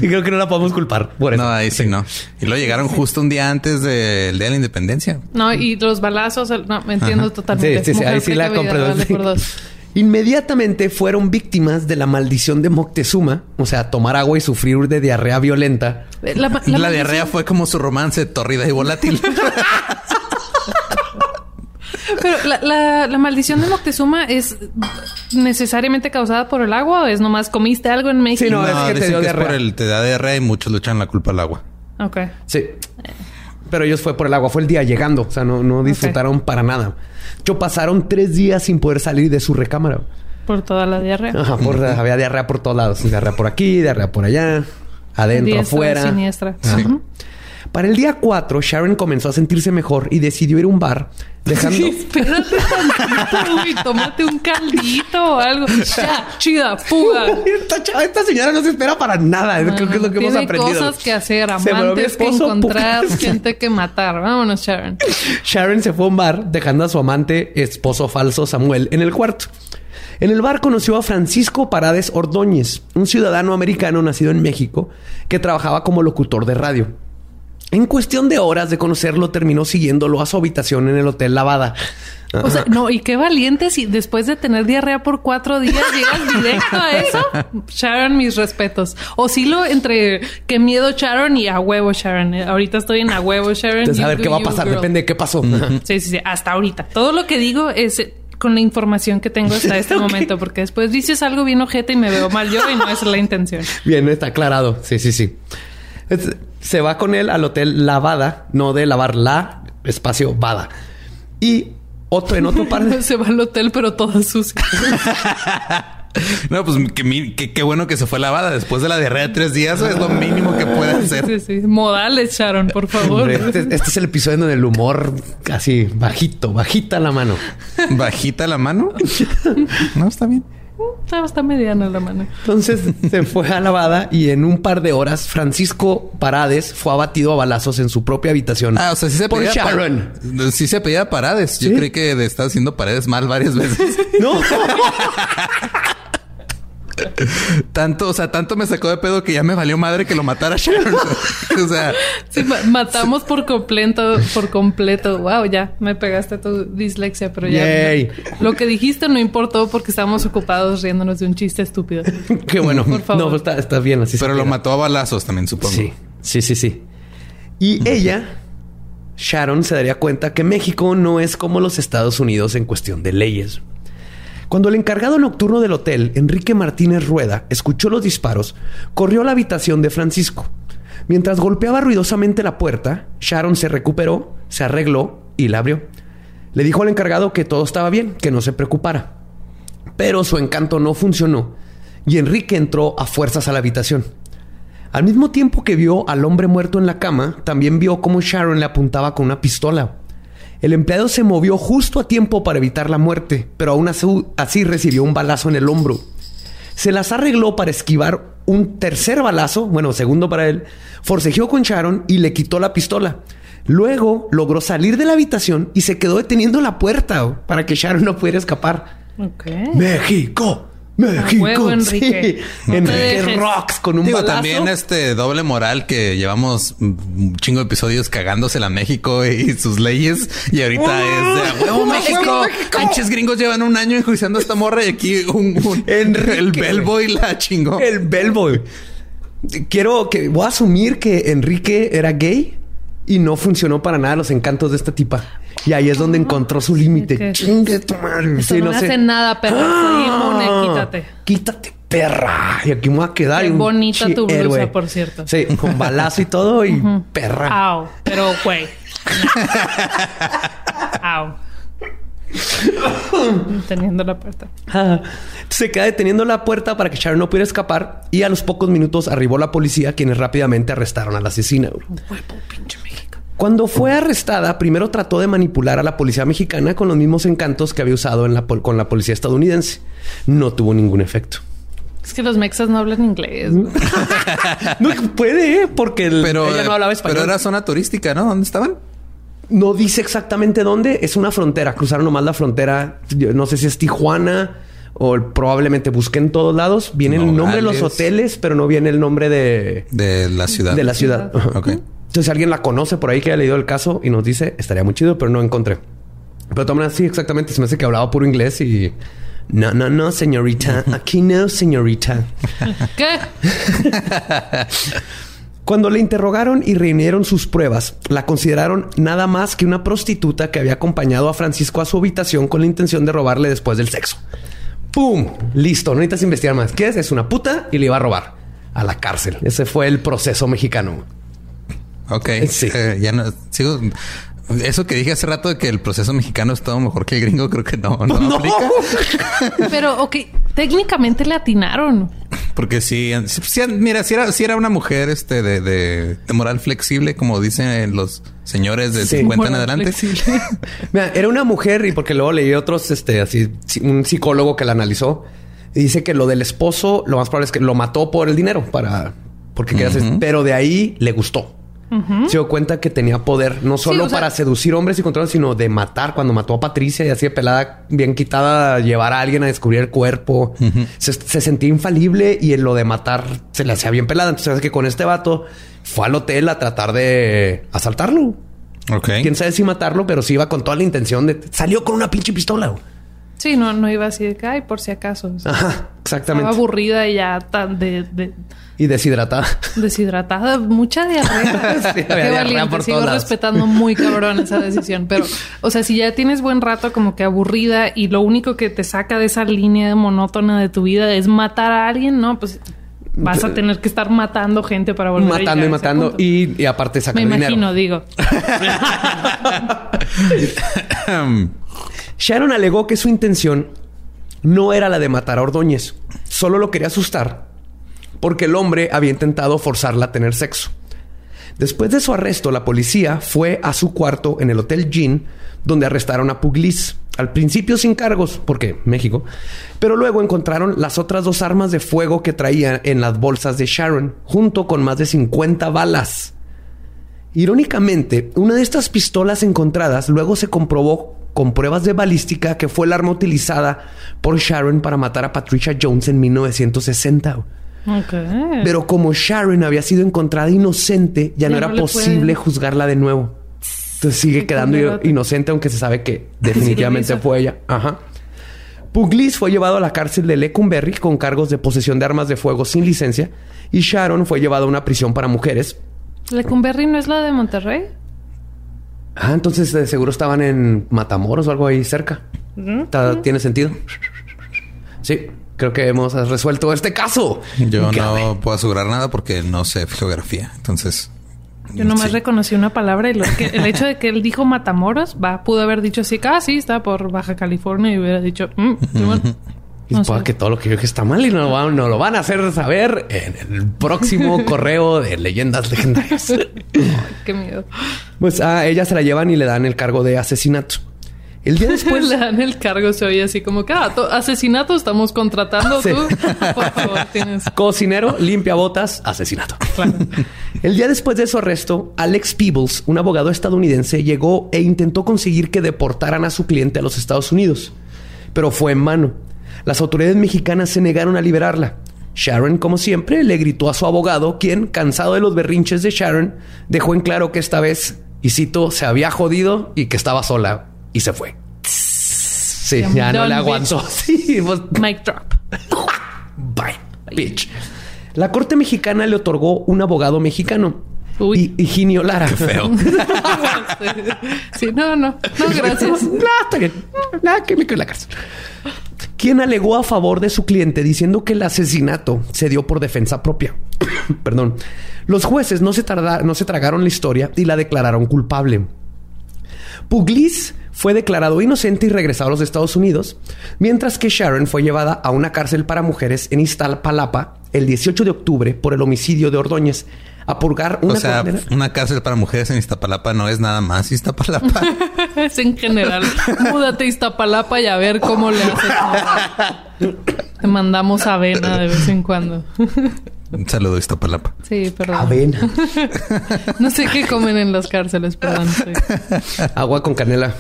y creo que no la podemos culpar por eso. No, ahí sí no. Y luego llegaron justo un día antes del Día de la Independencia. No, y los balazos, el- no, me entiendo totalmente. Sí, sí, sí, ahí sí la precavida, Inmediatamente fueron víctimas de la maldición de Moctezuma, o sea, tomar agua y sufrir de diarrea violenta. Eh, La, La, la diarrea fue como su romance tórrida y volátil. Pero la, la- la maldición de Moctezuma es necesariamente causada por el agua o es nomás comiste algo en México. Sí, no, es que te dio que es diarrea. por el te da diarrea y muchos le echan la culpa al agua. Ok. Sí. Pero ellos fue por el agua, fue el día llegando, o sea, no, no disfrutaron para nada. Yo pasaron tres días sin poder salir de su recámara. Por toda la diarrea. Ajá, por, había diarrea por todos lados. Diarrea por aquí, diarrea por allá, adentro, Diestra, afuera. siniestra. Sí. Para el día 4, Sharon comenzó a sentirse mejor y decidió ir a un bar, dejando... Espérate tantito, güey. Tómate un caldito o algo. Ya, chida, fuga. esta, chava- esta señora no se espera para nada. Creo que es lo que hemos Tiene aprendido. cosas que hacer, amantes que encontrar, putas. gente que matar. Vámonos, Sharon. Sharon se fue a un bar dejando a su amante, esposo falso Samuel, en el cuarto. En el bar conoció a Francisco Parades Ordóñez, un ciudadano americano nacido en México que trabajaba como locutor de radio. En cuestión de horas de conocerlo, terminó siguiéndolo a su habitación en el Hotel Lavada. O sea, no, y qué valiente si después de tener diarrea por cuatro días llegas directo a eso. Sharon, mis respetos. Oscilo entre qué miedo Sharon y a huevo Sharon. Eh, Ahorita estoy en a huevo Sharon. Entonces, a ver qué va a pasar, girl. depende de qué pasó. Sí, sí, sí, hasta ahorita. Todo lo que digo es eh, con la información que tengo hasta este momento, porque después dices algo bien ojete y me veo mal yo y no es la intención. Bien, está aclarado. Sí, sí, sí. Es- se va con él al hotel Lavada, no de lavar la espacio Vada. Y otro en otro par de... Se va al hotel, pero toda sucia. No, pues qué bueno que se fue lavada después de la diarrea de tres días. Es lo mínimo que puede hacer. Sí, sí. Modales, Sharon, por favor. Este, este, es el episodio donde el humor casi bajito, bajita la mano. ¿Bajita la mano? No, está bien. Está, mediana la mano. Entonces se fue a lavada y en un par de horas Francisco Parades fue abatido a balazos en su propia habitación. Ah, o sea, sí se pedía Sharon. sí se pedía Parades. Yo creí que estaba haciendo Paredes mal varias veces. no. tanto, o sea, tanto me sacó de pedo que ya me valió madre que lo matara Sharon. o sea, matamos por completo, por completo. Wow, ya me pegaste tu dislexia, pero ya lo que dijiste no importó porque estábamos ocupados riéndonos de un chiste estúpido. Qué bueno. Por favor. No, está, está bien así. Pero lo mató a balazos también, supongo. Sí, sí, sí, sí. Y ella, Sharon, se daría cuenta que México no es como los Estados Unidos en cuestión de leyes. Cuando el encargado nocturno del hotel, Enrique Martínez Rueda, escuchó los disparos, corrió a la habitación de Francisco. Mientras golpeaba ruidosamente la puerta, Sharon se recuperó, se arregló y la abrió. Le dijo al encargado que todo estaba bien, que no se preocupara. Pero su encanto no funcionó y Enrique entró a fuerzas a la habitación. Al mismo tiempo que vio al hombre muerto en la cama, también vio cómo Sharon le apuntaba con una pistola. El empleado se movió justo a tiempo para evitar la muerte, pero aún así recibió un balazo en el hombro. Se las arregló para esquivar un tercer balazo, bueno, segundo para él, forcejeó con Sharon y le quitó la pistola. Luego logró salir de la habitación y se quedó deteniendo la puerta para que Sharon no pudiera escapar. México, México. Enrique. Enrique Rocks con un Digo, también este doble moral que llevamos un chingo de episodios cagándose a México y sus leyes. Y ahorita es de huevo México. Pinches gringos llevan un año enjuiciando a esta morra y aquí un, el bellboy la chingó. El bellboy. Quiero que voy a asumir que Enrique era gay y no funcionó para nada los encantos de esta tipa. Y ahí es donde encontró su límite. Chingue tu madre. sí, no, hace nada, perra. Ah, quítate. Quítate, perra. Y aquí me voy a quedar. Qué bonita tu blusa, por cierto. Sí, con balazo y todo y perra. Au. Pero, güey. Au. Teniendo la puerta. Se queda deteniendo la puerta para que Sharon no pudiera escapar y a los pocos minutos arribó la policía quienes rápidamente arrestaron a la asesina. pinche cuando fue arrestada, primero trató de manipular a la policía mexicana con los mismos encantos que había usado en la con la policía estadounidense. No tuvo ningún efecto. Es que los mexas no hablan inglés. no puede, porque pero, ella no hablaba español. Pero era zona turística, ¿no? ¿Dónde estaban? No dice exactamente dónde. Es una frontera. Cruzaron nomás la frontera. No sé si es Tijuana o probablemente busqué en todos lados. Viene el nombre de los hoteles, pero no viene el nombre de... De la ciudad. De la ciudad. Ok. Entonces, si alguien la conoce por ahí que haya leído el caso y nos dice, estaría muy chido, pero no encontré. Pero también sí, exactamente. Se me hace que hablaba puro inglés y... No, no, no, señorita. Aquí no, señorita. ¿Qué? Cuando le interrogaron y reunieron sus pruebas, la consideraron nada más que una prostituta que había acompañado a Francisco a su habitación con la intención de robarle después del sexo. ¡Pum! Listo, no necesitas investigar más. ¿Qué es? Es una puta y le iba a robar a la cárcel. Ese fue el proceso mexicano. Ok. Sí. Eh, ya no sigo. Eso que dije hace rato de que el proceso mexicano es todo mejor que el gringo, creo que no, no, no. aplica. Pero, ok, técnicamente le atinaron. Porque si, mira, si era, si era una mujer este de, de, moral flexible, como dicen los señores de 50 en adelante. mira, era una mujer, y porque luego leí otros, este, así, un psicólogo que la analizó, y dice que lo del esposo, lo más probable es que lo mató por el dinero, para, porque pero de ahí le gustó. Se dio cuenta que tenía poder no solo para seducir hombres y controlar, sino de matar. Cuando mató a Patricia y así de pelada, bien quitada, llevar a alguien a descubrir el cuerpo. se, sentía infalible y en lo de matar se le hacía bien pelada. Entonces, que con este vato fue al hotel a tratar de asaltarlo. Ok. Quién sabe si matarlo, pero sí iba con toda la intención de. Salió con una pinche pistola. Sí, no, no iba así de que, ay, por si acaso. Ajá, exactamente. Estaba aburrida y ya tan de, Y deshidratada. Deshidratada, mucha diarrea. sí, Qué valiente. Sigo respetando muy cabrón esa decisión. Pero, o sea, si ya tienes buen rato como que aburrida y lo único que te saca de esa línea monótona de tu vida es matar a alguien, no, pues vas a tener que estar matando gente para volver matando y matando y, y, aparte sacar Me imagino, digo. Sharon alegó que su intención no era la de matar a Ordóñez, solo lo quería asustar porque el hombre había intentado forzarla a tener sexo. Después de su arresto, la policía fue a su cuarto en el Hotel Jean, donde arrestaron a Puglis. Al principio sin cargos, porque México, pero luego encontraron las otras dos armas de fuego que traía en las bolsas de Sharon, junto con más de 50 balas. Irónicamente, una de estas pistolas encontradas luego se comprobó con pruebas de balística que fue el arma utilizada por Sharon para matar a Patricia Jones en 1960. Pero como Sharon había sido encontrada inocente, ya, no era posible juzgarla de nuevo. Entonces sigue quedando inocente, aunque se sabe que definitivamente fue ella. Ajá. Puglis fue llevado a la cárcel de Lecumberri con cargos de posesión de armas de fuego sin licencia y Sharon fue llevado a una prisión para mujeres. ¿Lecumberri no es la de Monterrey? Ah, entonces de seguro estaban en Matamoros o algo ahí cerca. ¿Tiene sentido? Sí creo que hemos resuelto este caso. Yo no puedo asegurar nada porque no sé geografía. Entonces. Yo nomás reconocí una palabra y el hecho de que él dijo Matamoros, va, pudo haber dicho así, ah, sí, está por Baja California y hubiera dicho, mm, y que todo lo que yo dije está mal y no, no lo van a hacer saber en el próximo correo de leyendas legendarias. qué miedo. Pues a ella se la llevan y le dan el cargo de asesinato. El día después. Le dan el cargo, se oye así como que ah, asesinato estamos contratando tú. Por favor, tienes. Cocinero, limpia botas, asesinato. El día después de su arresto, Alex Peebles, un abogado estadounidense, llegó e intentó conseguir que deportaran a su cliente a los Estados Unidos. Pero fue en mano. Las autoridades mexicanas se negaron a liberarla. Sharon, como siempre, le gritó a su abogado, quien, cansado de los berrinches de Sharon, dejó en claro que esta vez, y cito, se había jodido y que estaba sola y se fue. Sí, ya no le aguantó. Sí, pues, Mic drop. Bye, bitch. La corte mexicana le otorgó un abogado mexicano. Uy. Y Higinio Lara. Qué feo. sí, no, no. No, gracias. Nada, Nada que me quede la cárcel. Quien alegó a favor de su cliente diciendo que el asesinato se dio por defensa propia. Perdón. Los jueces no se, no se tragaron la historia y la declararon culpable. Puglis fue declarado inocente y regresado a los Estados Unidos, mientras que Sharon fue llevada a una cárcel para mujeres en Iztapalapa el 18 de octubre por el homicidio de Ordóñez a purgar una O sea, una cárcel para mujeres en Iztapalapa no es nada más Iztapalapa. es en general. Múdate a Iztapalapa y a ver cómo le haces. Te mandamos avena de vez en cuando. Un saludo Iztapalapa. Sí, perdón. Avena. no sé qué comen en las cárceles, perdón. Agua con canela.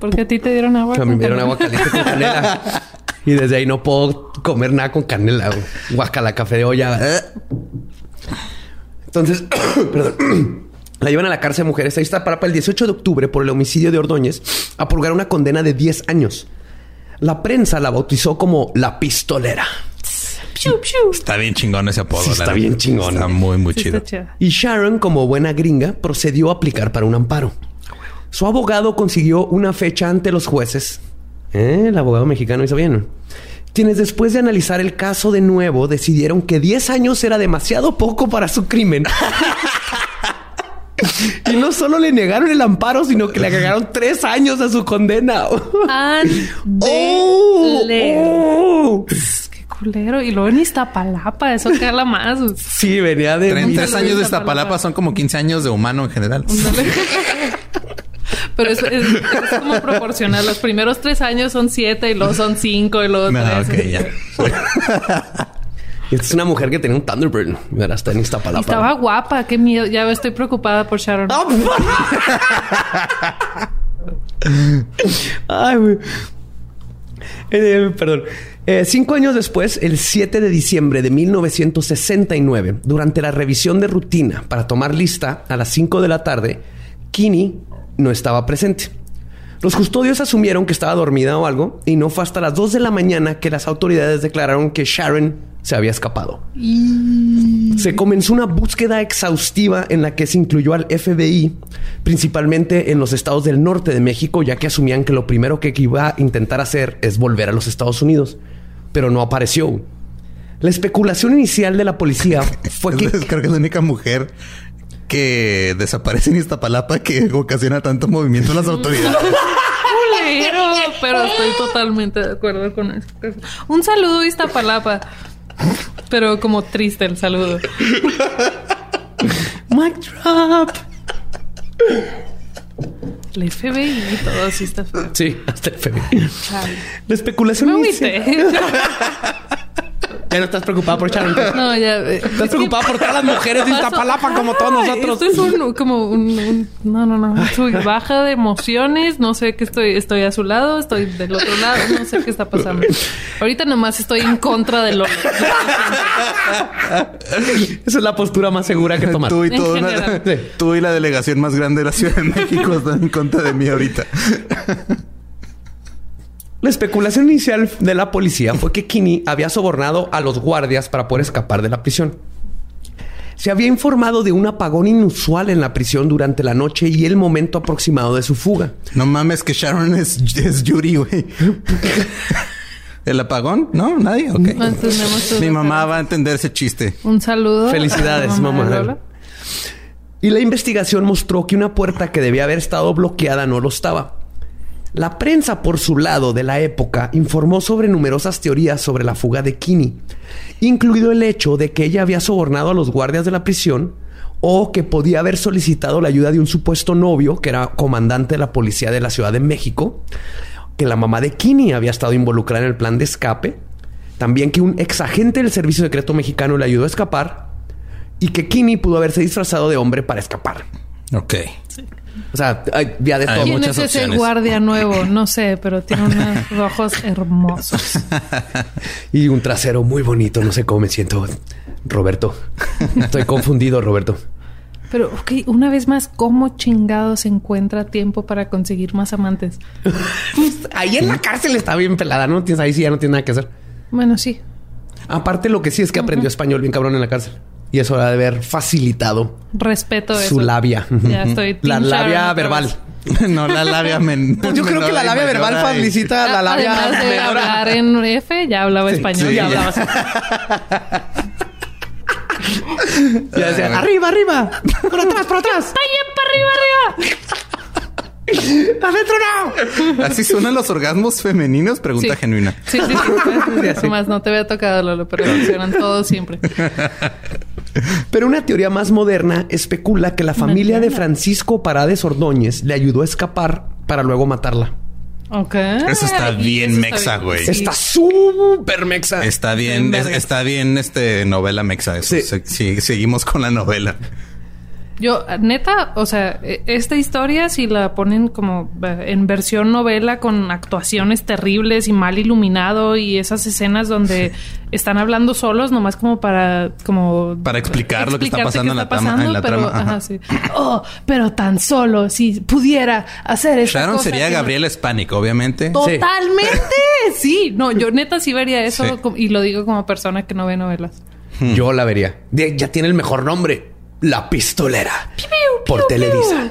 Porque a ti te dieron agua. A mí me dieron agua caliente con canela. y desde ahí no puedo comer nada con canela. la café de olla. Entonces, perdón. La llevan a la cárcel de mujeres. Ahí está para, el 18 de octubre por el homicidio de Ordóñez a purgar una condena de 10 años. La prensa la bautizó como la pistolera. Está bien chingón ese apodo. está bien chingón. Está muy, muy chido. Y Sharon, como buena gringa, procedió a aplicar para un amparo. Su abogado consiguió una fecha ante los jueces. ¿Eh? El abogado mexicano hizo bien. Quienes después de analizar el caso de nuevo decidieron que 10 años era demasiado poco para su crimen. y no solo le negaron el amparo, sino que le agregaron tres años a su condena. ¡Oh! oh, Qué culero. Y luego en Iztapalapa, eso la más. Sí, venía de... 33 años de Iztapalapa son como 15 años de humano en general. Pero es, como proporcional. Los primeros tres años son siete y luego son cinco y luego no, tres. Esta es una mujer que tenía un Thunderbird. Mira, está en Iztapalapa. Estaba guapa. Qué miedo. Ya estoy preocupada por Sharon. Ah, Ay, eh, perdón. Eh, cinco años después, el 7 de diciembre de 1969, durante la revisión de rutina para tomar lista a las 5 de la tarde, Kinney no estaba presente. Los custodios asumieron que estaba dormida o algo y no fue hasta las 2 de la mañana que las autoridades declararon que Sharon se había escapado. Se comenzó una búsqueda exhaustiva en la que se incluyó al FBI, principalmente en los estados del norte de México, ya que asumían que lo primero que iba a intentar hacer es volver a los Estados Unidos, pero no apareció. La especulación inicial de la policía fue que... Creo que es la única mujer que desaparece en Iztapalapa que ocasiona tanto movimiento en las autoridades. culero. Pero estoy totalmente de acuerdo con eso. Un saludo, Iztapalapa. Pero como triste el saludo. Mic drop. El FBI y todo así está feo. Sí, hasta el FBI. Chale. La especulación Me. Ya no estás preocupada por Sharon. No, ya. eh, Estás es que preocupada por todas las mujeres de Iztapalapa como todos nosotros. Esto es un, como un, un- no, no, no, soy baja de emociones, no sé qué estoy, estoy a su lado, estoy del otro lado, no sé qué está pasando. Ahorita nomás estoy en contra de lo Esa es la postura más segura que tomas. Tú y, una- tú y la delegación más grande de la Ciudad de México están en contra de mí ahorita. La especulación inicial de la policía fue que Kinney había sobornado a los guardias para poder escapar de la prisión. Se había informado de un apagón inusual en la prisión durante la noche y el momento aproximado de su fuga. No mames que Sharon es, es Yuri, güey. ¿El apagón? No, nadie. Ok. Mi mamá va a entender ese chiste. Un saludo. Felicidades, mamá. Y la investigación mostró que una puerta que debía haber estado bloqueada no lo estaba. La prensa, por su lado, de la época, informó sobre numerosas teorías sobre la fuga de Kinney, incluido el hecho de que ella había sobornado a los guardias de la prisión o que podía haber solicitado la ayuda de un supuesto novio que era comandante de la policía de la Ciudad de México, que la mamá de Kinney había estado involucrada en el plan de escape, también que un ex agente del Servicio Secreto Mexicano le ayudó a escapar y que Kinney pudo haberse disfrazado de hombre para escapar. Ok. O sea, hay- ya de todo. ¿Quién muchas es ese guardia nuevo? No sé, pero tiene unos ojos hermosos. Y un trasero muy bonito. No sé cómo me siento, Roberto. Estoy confundido, Roberto. Pero, ok, una vez más, ¿cómo chingado se encuentra tiempo para conseguir más amantes? Ahí en la cárcel está bien pelada, ¿no? Tienes ahí sí ya no tiene nada que hacer. Bueno, sí. Aparte, lo que sí es que aprendió español bien cabrón en la cárcel. Y eso ha de haber facilitado Respeto eso. su labia. Ya estoy. La labia verbal. no, la labia men Pues yo creo que la labia verbal facilita la labia Además de hablar en F, ya hablaba español. sí, ya ya. hablaba Ya decía, arriba, arriba. Por atrás, por atrás. ¡Está bien para arriba, arriba! Adentro no. Así suenan los orgasmos femeninos, pregunta Sí. genuina. Sí, sí, sí. Más no te había tocado, Lolo, pero funcionan todos siempre. Pero una teoría más moderna especula que la familia de Francisco Parades Ordóñez le ayudó a escapar para luego matarla. Ok. Eso está bien eso mexa, güey. Está súper mexa. Está bien, es- está bien este novela mexa. Eso. Sí. Se- sí, seguimos con la novela. Yo, neta, o sea, e- esta historia, si la ponen como eh, en versión novela con actuaciones terribles y mal iluminado y esas escenas donde están hablando solos, nomás como para, como Para explicar lo que está pasando en la trama- pasando, en la pero, trama, ajá. ajá, sí. Oh, pero tan solo, si pudiera hacer esta Sharon cosa sería que Hispánico, obviamente. Totalmente, sí. No, yo neta sí vería eso Sí. y lo digo como persona que no ve novelas. Yo la vería. Ya tiene el mejor nombre. La pistolera. por Televisa.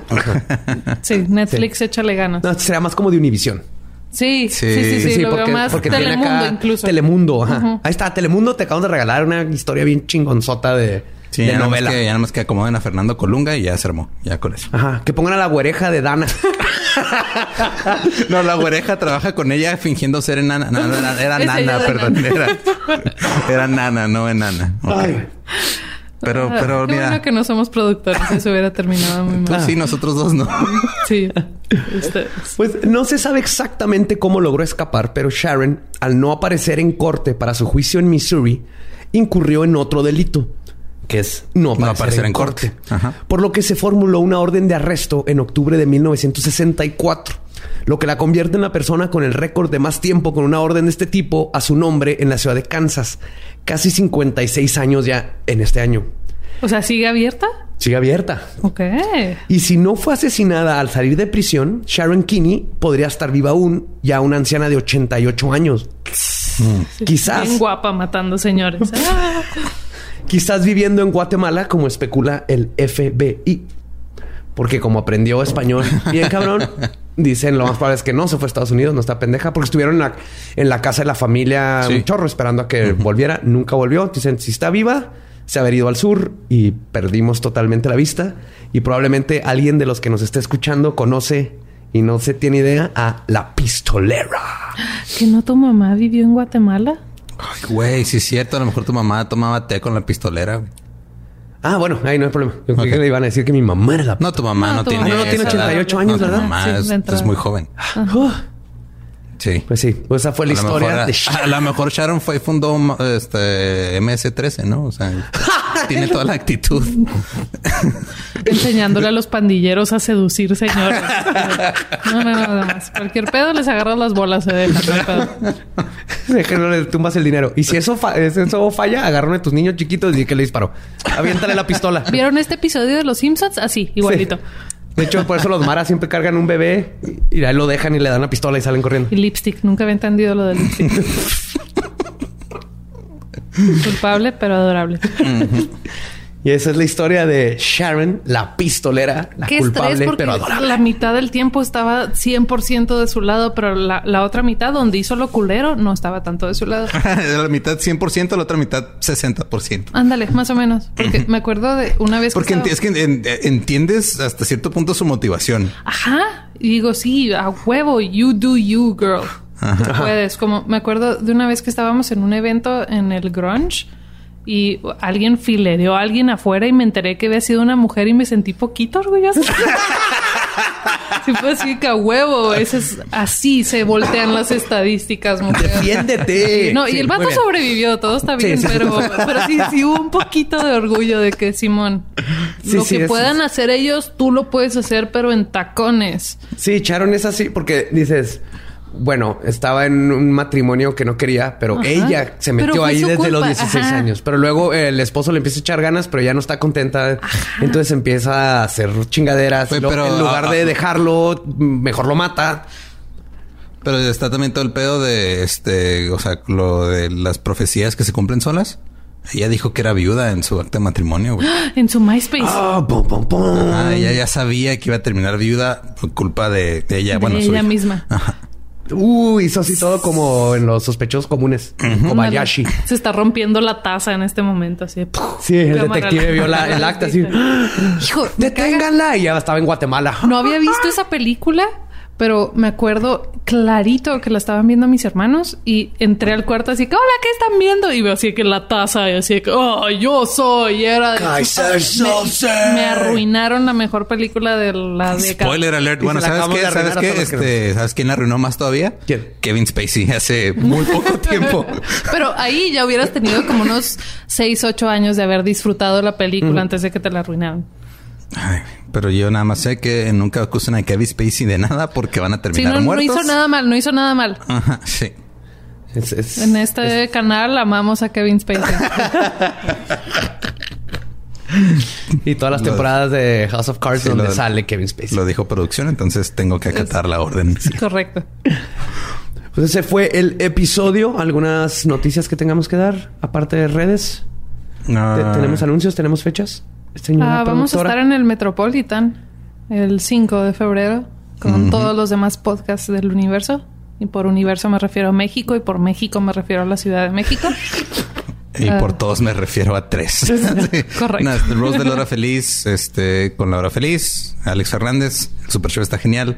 Sí, Netflix échale ganas. No, será más como de Univisión. Sí, sí, Sí. sí, sí, lo veo más tiene Telemundo acá incluso. Telemundo, ajá. Ahí está, Telemundo te acabamos de regalar una historia bien chingonzota de, Sí, de ya nada, más novela. que, ya nada más que acomoden a Fernando Colunga y ya se armó. Ya con eso. Ajá, que pongan a la güereja de Dana. No, la güereja trabaja con ella fingiendo ser enana. No, no, era, era nana, perdón. Era, era nana, no enana. Ok. Ay. Pero, pero qué mira. bueno que no somos productores. Eso hubiera terminado muy Pues mal. sí, nosotros dos no. Sí. Ustedes. Pues no se sabe exactamente cómo logró escapar, pero Sharon, al no aparecer en corte para su juicio en Missouri, incurrió en otro delito, que es no aparecer, aparecer en, en corte. corte. Ajá. Por lo que se formuló una orden de arresto en octubre de 1964, lo que la convierte en la persona con el récord de más tiempo con una orden de este tipo a su nombre en la ciudad de Kansas. Casi 56 años ya en este año. O sea, ¿sigue abierta? Sigue abierta. Ok. Y si no fue asesinada al salir de prisión, Sharon Kinney podría estar viva aún, ya una anciana de 88 años. Quizás, Bien guapa matando señores. Ah. quizás viviendo en Guatemala, como especula el FBI. Porque como aprendió español bien cabrón, dicen lo más probable es que no se fue a Estados Unidos, no está pendeja, porque estuvieron en la, en la casa de la familia Sí. un chorro esperando a que volviera. Nunca volvió. Dicen, si está viva, se haber ido al sur y perdimos totalmente la vista. Y probablemente alguien de los que nos esté escuchando conoce y no se tiene idea a la pistolera. ¿Que no tu mamá vivió en Guatemala? Ay, güey, sí es cierto. A lo mejor tu mamá tomaba té con la pistolera. güey. Ah, bueno, ahí no hay problema. Yo creí Ok. que le iban a decir que mi mamá era la No, tu mamá No, no, tu tiene. mamá no tiene esa edad. 88 años, No, tu ¿verdad? mamá Sí, es, es muy joven. Oh, Sí. Pues sí, pues esa fue la a, historia mejor, de a, a lo mejor Sharon fue y fundó este MS-13, ¿no? O sea, tiene toda la actitud. Enseñándole a los pandilleros a seducir señores. No, no, no, nada más. Cualquier pedo les agarras las bolas, se dejan. no hay pedo. de que no le tumbas el dinero. Y si eso, fa- si eso falla, agarran a tus niños chiquitos y que le disparó. Aviéntale la pistola. ¿Vieron este episodio de Los Simpsons? Así, igualito. Sí. De hecho, por eso los maras siempre cargan un bebé y ahí lo dejan y le dan la pistola y salen corriendo. Y lipstick. Nunca había entendido lo del lipstick. Culpable, pero adorable. Y esa es la historia de Sharon, la pistolera, la culpable, porque pero adorable. la mitad del tiempo estaba 100% de su lado, pero la, la otra mitad donde hizo lo culero no estaba tanto de su lado. la mitad 100%, la otra mitad 60%. Ándale, más o menos. Porque me acuerdo de una vez que Porque estaba- enti- es que en- entiendes hasta cierto punto su motivación. Ajá. Y digo, sí, a huevo, you do you, girl. Tú puedes. Como me acuerdo de una vez que estábamos en un evento en el grunge y alguien filereó a alguien afuera y me enteré que había sido una mujer y me sentí poquito orgullosa. sí, fue así que a huevo. Ese es así se voltean las estadísticas, mujer. Defiéndete. No, y Sí, el vato sobrevivió, todo está Sí, bien, sí. pero, pero sí, sí hubo un poquito de orgullo de que Simón, Sí, lo sí, que es- puedan hacer ellos, tú lo puedes hacer, pero en tacones. Sí, Sharon es así porque dices, bueno, estaba en un matrimonio que no quería, pero Ajá. ella se metió ahí desde los culpa, 16 ajá. años. Pero luego el esposo le empieza a echar ganas, pero ya no está contenta. Entonces empieza a hacer chingaderas. Pero, en lugar ah, de dejarlo, mejor lo mata. Pero está también todo el pedo de este, o sea, lo de las profecías que se cumplen solas. Ella dijo que era viuda en su acta de matrimonio, güey. En su MySpace. Ah, pum, pum, pum. Ah, ella ya sabía que iba a terminar viuda por culpa de, de ella. de bueno, ella misma. Uh, hizo así todo como en los sospechosos comunes. Kobayashi. Se está rompiendo la taza en este momento, así. Sí, el Cámara detective vio la- el acta así. Hijo. Deténganla. Y ya estaba en Guatemala. No había visto esa película, pero me acuerdo clarito que la estaban viendo mis hermanos y entré al cuarto así que, hola, ¿qué están viendo? Y veo así que la taza y así que, oh, yo soy. Y era de- Kaiser me, me arruinaron la mejor película de la década. Spoiler alert. Bueno, ¿sabes qué? ¿Sabes qué? Este, ¿sabes quién la arruinó más todavía? ¿Quién? Kevin Spacey hace muy poco tiempo. Pero ahí ya hubieras tenido como unos 6, 8 años de haber disfrutado la película antes de que te la arruinaran. Ay, pero yo nada más sé que nunca acusan a Kevin Spacey de nada porque van a terminar no, no muertos. hizo nada mal, no hizo nada mal. Ajá, sí. Es- es- En este canal amamos a Kevin Spacey. Y todas las Lo- temporadas de House of Cards Sí, donde lo- sale Kevin Spacey. Lo dijo producción, entonces tengo que acatar la orden. Correcto. Pues ese fue el episodio. ¿Algunas noticias que tengamos que dar? Aparte de redes. No. Te- ¿Tenemos anuncios? ¿Tenemos fechas? Señora Ah, vamos a estar en el Metropolitan el 5 de febrero con todos los demás podcasts del universo. Y por universo me refiero a México y por México me refiero a la Ciudad de México. Y Ah. por todos me refiero a tres. Sí. Correcto. No, este, Rose de la Hora Feliz, este, con la Hora Feliz, Alex Fernández, el Super Show está genial.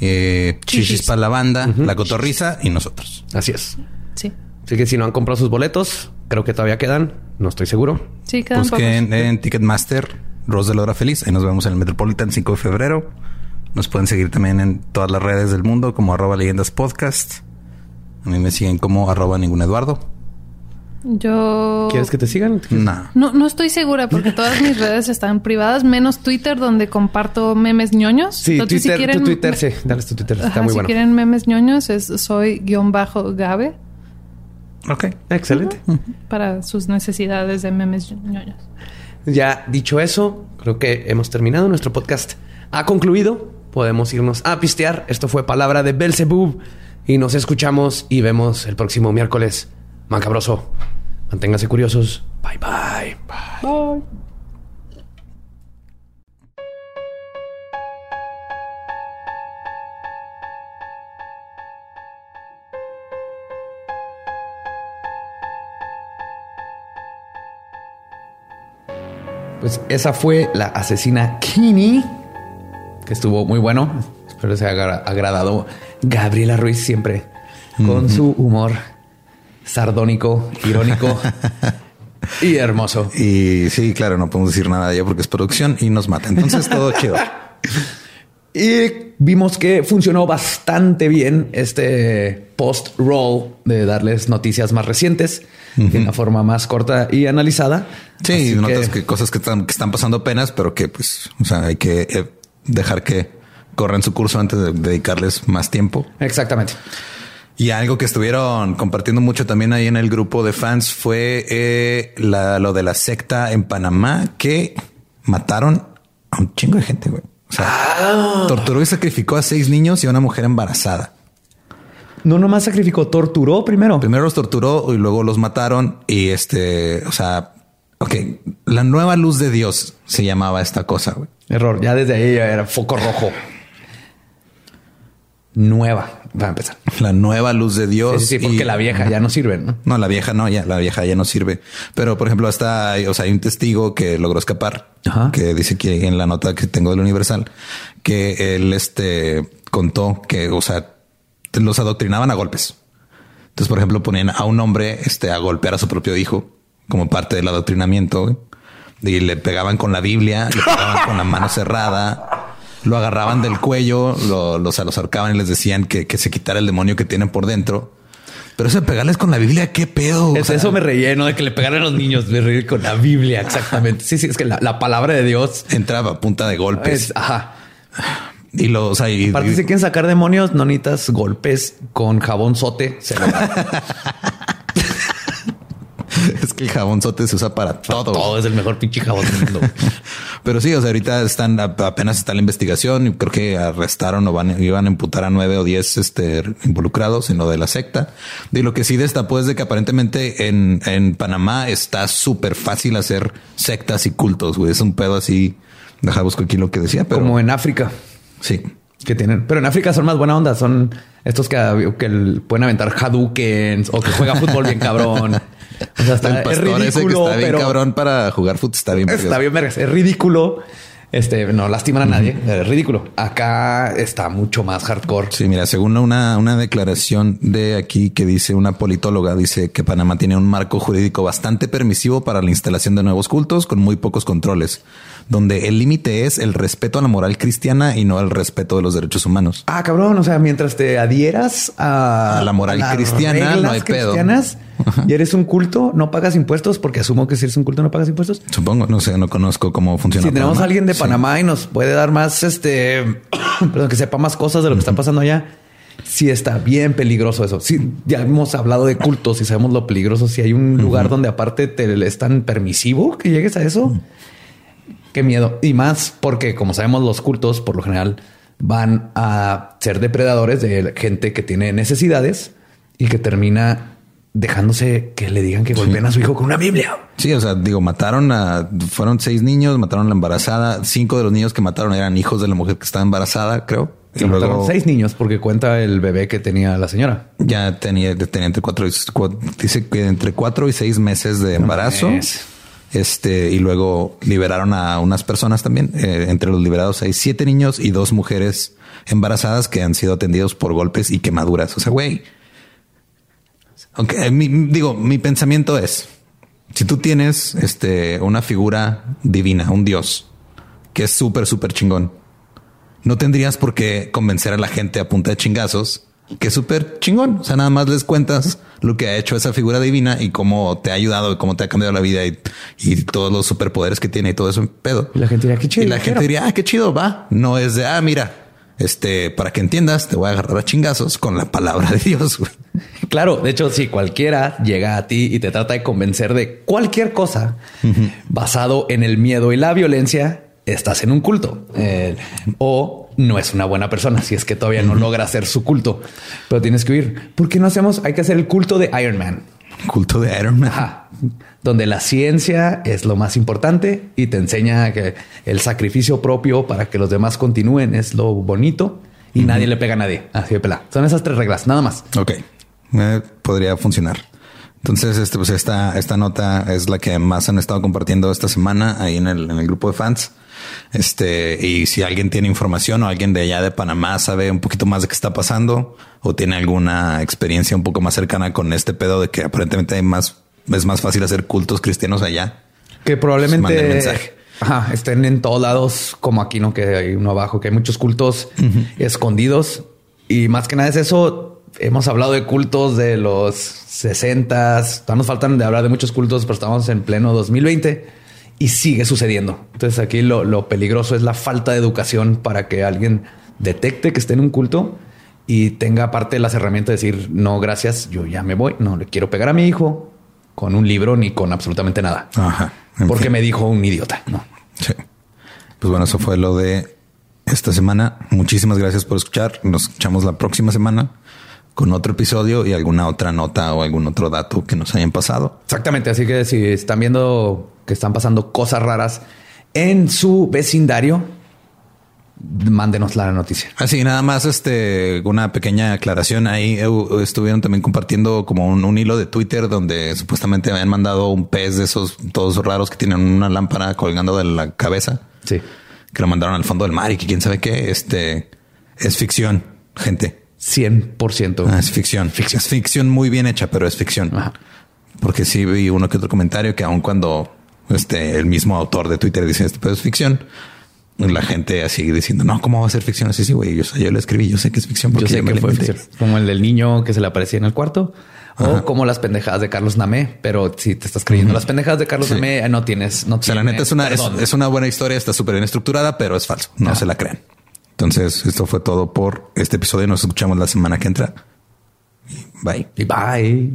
Eh, Chichis Chichis. para la banda, La Cotorriza y nosotros. Así es. Sí. Así que si no han comprado sus boletos, creo que todavía quedan. No estoy seguro. Sí, quedan Busquen pocos. en Ticketmaster, Rose de la Hora Feliz. Ahí nos vemos en el Metropolitan 5 de febrero. Nos pueden seguir también en todas las redes del mundo como arroba leyendas podcast. A mí me siguen como arroba ningún Eduardo. Yo... ¿Quieres que te sigan? No. No, no estoy segura porque todas mis redes están privadas, menos Twitter donde comparto memes ñoños. Sí, Entonces, Twitter, si quieren, tu Twitter, me- sí. Dale tu Twitter. Está Ajá, muy si bueno. quieren memes ñoños es soy guion bajo Gabe Ok. Excelente. para sus necesidades de memes ñoños. Ya dicho eso, creo que hemos terminado. Nuestro podcast ha concluido. Podemos irnos a pistear. Esto fue Palabra de Belzebub. Y nos escuchamos y vemos el próximo miércoles. Macabroso. Manténganse curiosos. Bye bye. Bye. Pues esa fue la asesina Kini, que estuvo muy bueno. Pero se ha agra- agradado Gabriela Ruiz siempre con su humor sardónico, irónico y hermoso. Y sí, claro, no podemos decir nada de ella porque es producción y nos mata. Entonces todo chido. Y vimos que funcionó bastante bien este post-roll de darles noticias más recientes de una forma más corta y analizada. Sí, Así notas que... cosas que están, que están pasando apenas, pero que pues, o sea, hay que eh, dejar que corran su curso antes de dedicarles más tiempo. Exactamente. Y algo que estuvieron compartiendo mucho también ahí en el grupo de fans fue eh, la, lo de la secta en Panamá que mataron a un chingo de gente, güey. O sea, Ah. torturó y sacrificó a seis niños y a una mujer embarazada. No nomás sacrificó, torturó primero. Primero los torturó y luego los mataron. Y este, o sea, ok, la nueva luz de Dios se llamaba esta cosa. Güey. Error. Ya desde ahí ya era foco rojo. Nueva. Va a empezar. La nueva luz de Dios. Sí, sí, sí, porque y- la vieja ya no sirve, ¿no? No, la vieja no, ya la vieja ya no sirve. Pero por ejemplo, hasta o sea, hay un testigo que logró escapar, Ajá. que dice que en la nota que tengo del Universal, que él este contó que, o sea, los adoctrinaban a golpes. Entonces, por ejemplo, ponían a un hombre este, a golpear a su propio hijo como parte del adoctrinamiento y le pegaban con la Biblia, le pegaban con la mano cerrada, lo agarraban del cuello, lo, los, los ahorcaban y les decían que, que se quitara el demonio que tienen por dentro. Pero eso de pegarles con la Biblia, qué pedo. O Es- sea, eso me relleno de que le pegaran a los niños. Me reí con la Biblia. Exactamente. Sí, sí, es que la, la palabra de Dios entraba a punta de golpes es, ajá. y lo, o sea, y- Aparte, si quieren sacar demonios, no necesitas golpes con jabón sote. Se lo es que el jabonzote se usa para todo. Todo es el mejor pinche jabón del mundo. Pero sí, o sea, ahorita están apenas está la investigación y creo que arrestaron o van, iban a imputar a nueve o diez este, involucrados en lo de la secta. Y lo que sí destapó es de que aparentemente en, en Panamá está súper fácil hacer sectas y cultos. Güey. Es un pedo así. Deja busco aquí lo que decía, pero Como en África. sí. Que tienen, pero en África son más buena onda. Son estos que, que pueden aventar Hadoukens o que juega fútbol bien cabrón. O sea, está, el es ese que está bien pero cabrón para jugar fútbol está bien. está bien vergas. Es ridículo. Este no lastiman a nadie. Es ridículo. Acá está mucho más hardcore. Sí, mira, según una, una declaración de aquí que dice una politóloga, dice que Panamá tiene un marco jurídico bastante permisivo para la instalación de nuevos cultos con muy pocos controles, donde el límite es el respeto a la moral cristiana y no el respeto de los derechos humanos. Ah, cabrón. O sea, mientras te adhieras a, A la moral cristiana, no hay pedo. cristianas y eres un culto, no pagas impuestos porque asumo que si eres un culto no pagas impuestos. Supongo, no sé, no conozco cómo funciona. Si tenemos a alguien de Sí. Panamá y nos puede dar más, este, perdón, que sepa más cosas de lo que está pasando allá, sí está bien peligroso eso. Sí, ya hemos hablado de cultos y sabemos lo peligroso. Si hay un lugar donde aparte te es tan permisivo que llegues a eso, qué miedo. Y más porque, como sabemos, los cultos por lo general van a ser depredadores de gente que tiene necesidades y que termina dejándose que le digan que golpeen a su hijo con una Biblia. Sí, o sea, digo, mataron a, fueron seis niños, mataron a la embarazada. Cinco de los niños que mataron eran hijos de la mujer que estaba embarazada, creo. Y mataron seis niños porque cuenta el bebé que tenía la señora. ya tenía, tenía entre cuatro dice que entre cuatro y seis meses de embarazo. Este, y luego liberaron a unas personas también. Eh, entre los liberados hay siete niños y dos mujeres embarazadas que han sido atendidos por golpes y quemaduras. O sea, güey. Aunque eh, mi- digo, mi pensamiento es si tú tienes este, una figura divina, un dios que es súper, súper chingón, no tendrías por qué convencer a la gente a punta de chingazos que es súper chingón. O sea, nada más les cuentas lo que ha hecho esa figura divina y cómo te ha ayudado y cómo te ha cambiado la vida y, y todos los superpoderes que tiene y todo eso en pedo. Y la gente diría, qué chido. Y la gente diría, ah, qué chido, va. No es de, ah, mira, este, para que entiendas, te voy a agarrar a chingazos con la palabra de Dios. güey. Claro, de hecho, si cualquiera llega a ti y te trata de convencer de cualquier cosa basado en el miedo y la violencia, estás en un culto Eh, o no es una buena persona si es que todavía no logra hacer su culto, pero tienes que huir. ¿Por qué no hacemos? Hay que hacer el culto de Iron Man. Culto de Iron Man. Ajá. Donde la ciencia es lo más importante y te enseña que el sacrificio propio para que los demás continúen es lo bonito y nadie le pega a nadie. Así de pelada. Son esas tres reglas, nada más. Ok, Eh, podría funcionar. Entonces, este, pues esta, esta nota es la que más han estado compartiendo esta semana ahí en el, en el grupo de fans. Este, y si alguien tiene información o alguien de allá de Panamá sabe un poquito más de qué está pasando o tiene alguna experiencia un poco más cercana con este pedo de que aparentemente hay más, es más fácil hacer cultos cristianos allá. Que probablemente Ajá, estén en todos lados, como aquí, ¿no? Que hay uno abajo, que hay muchos cultos escondidos. Y más que nada es eso. Hemos hablado de cultos de los 60. Nos faltan de hablar de muchos cultos, pero estamos en pleno 2020 y sigue sucediendo. Entonces aquí lo, lo peligroso es la falta de educación para que alguien detecte que esté en un culto y tenga aparte las herramientas de decir, no, gracias, yo ya me voy, no le quiero pegar a mi hijo con un libro ni con absolutamente nada. Ajá. Porque me dijo un idiota. No. Sí. Pues bueno, eso fue lo de esta semana. Muchísimas gracias por escuchar. Nos escuchamos la próxima semana con otro episodio y alguna otra nota o algún otro dato que nos hayan pasado. Exactamente. Así que si están viendo que están pasando cosas raras en su vecindario, mándenos la noticia. Así, nada más este, una pequeña aclaración. Ahí estuvieron también compartiendo como un, hilo de Twitter donde supuestamente habían mandado un pez de esos todos raros que tienen una lámpara colgando de la cabeza. Sí. Que lo mandaron al fondo del mar y que quién sabe qué. Este es ficción, gente. 100%. Ah, es ficción. ficción. Es ficción muy bien hecha, pero es ficción. Porque sí vi uno que otro comentario que aun cuando este, el mismo autor de Twitter dice esto es ficción, la gente así diciendo, no, ¿cómo va a ser ficción? Así, sí, güey, yo, yo lo escribí, yo sé que es ficción. Porque yo sé que fue ficción. Como el del niño que se le aparecía en el cuarto. O como las pendejadas de Carlos Namé, pero si te estás creyendo las pendejadas de Carlos Namé, eh, no tienes, no O sea, la neta es una, es, una buena historia, está súper bien estructurada, pero es falso. No se la crean. Entonces, esto fue todo por este episodio. Nos escuchamos la semana que entra. Bye. Y bye.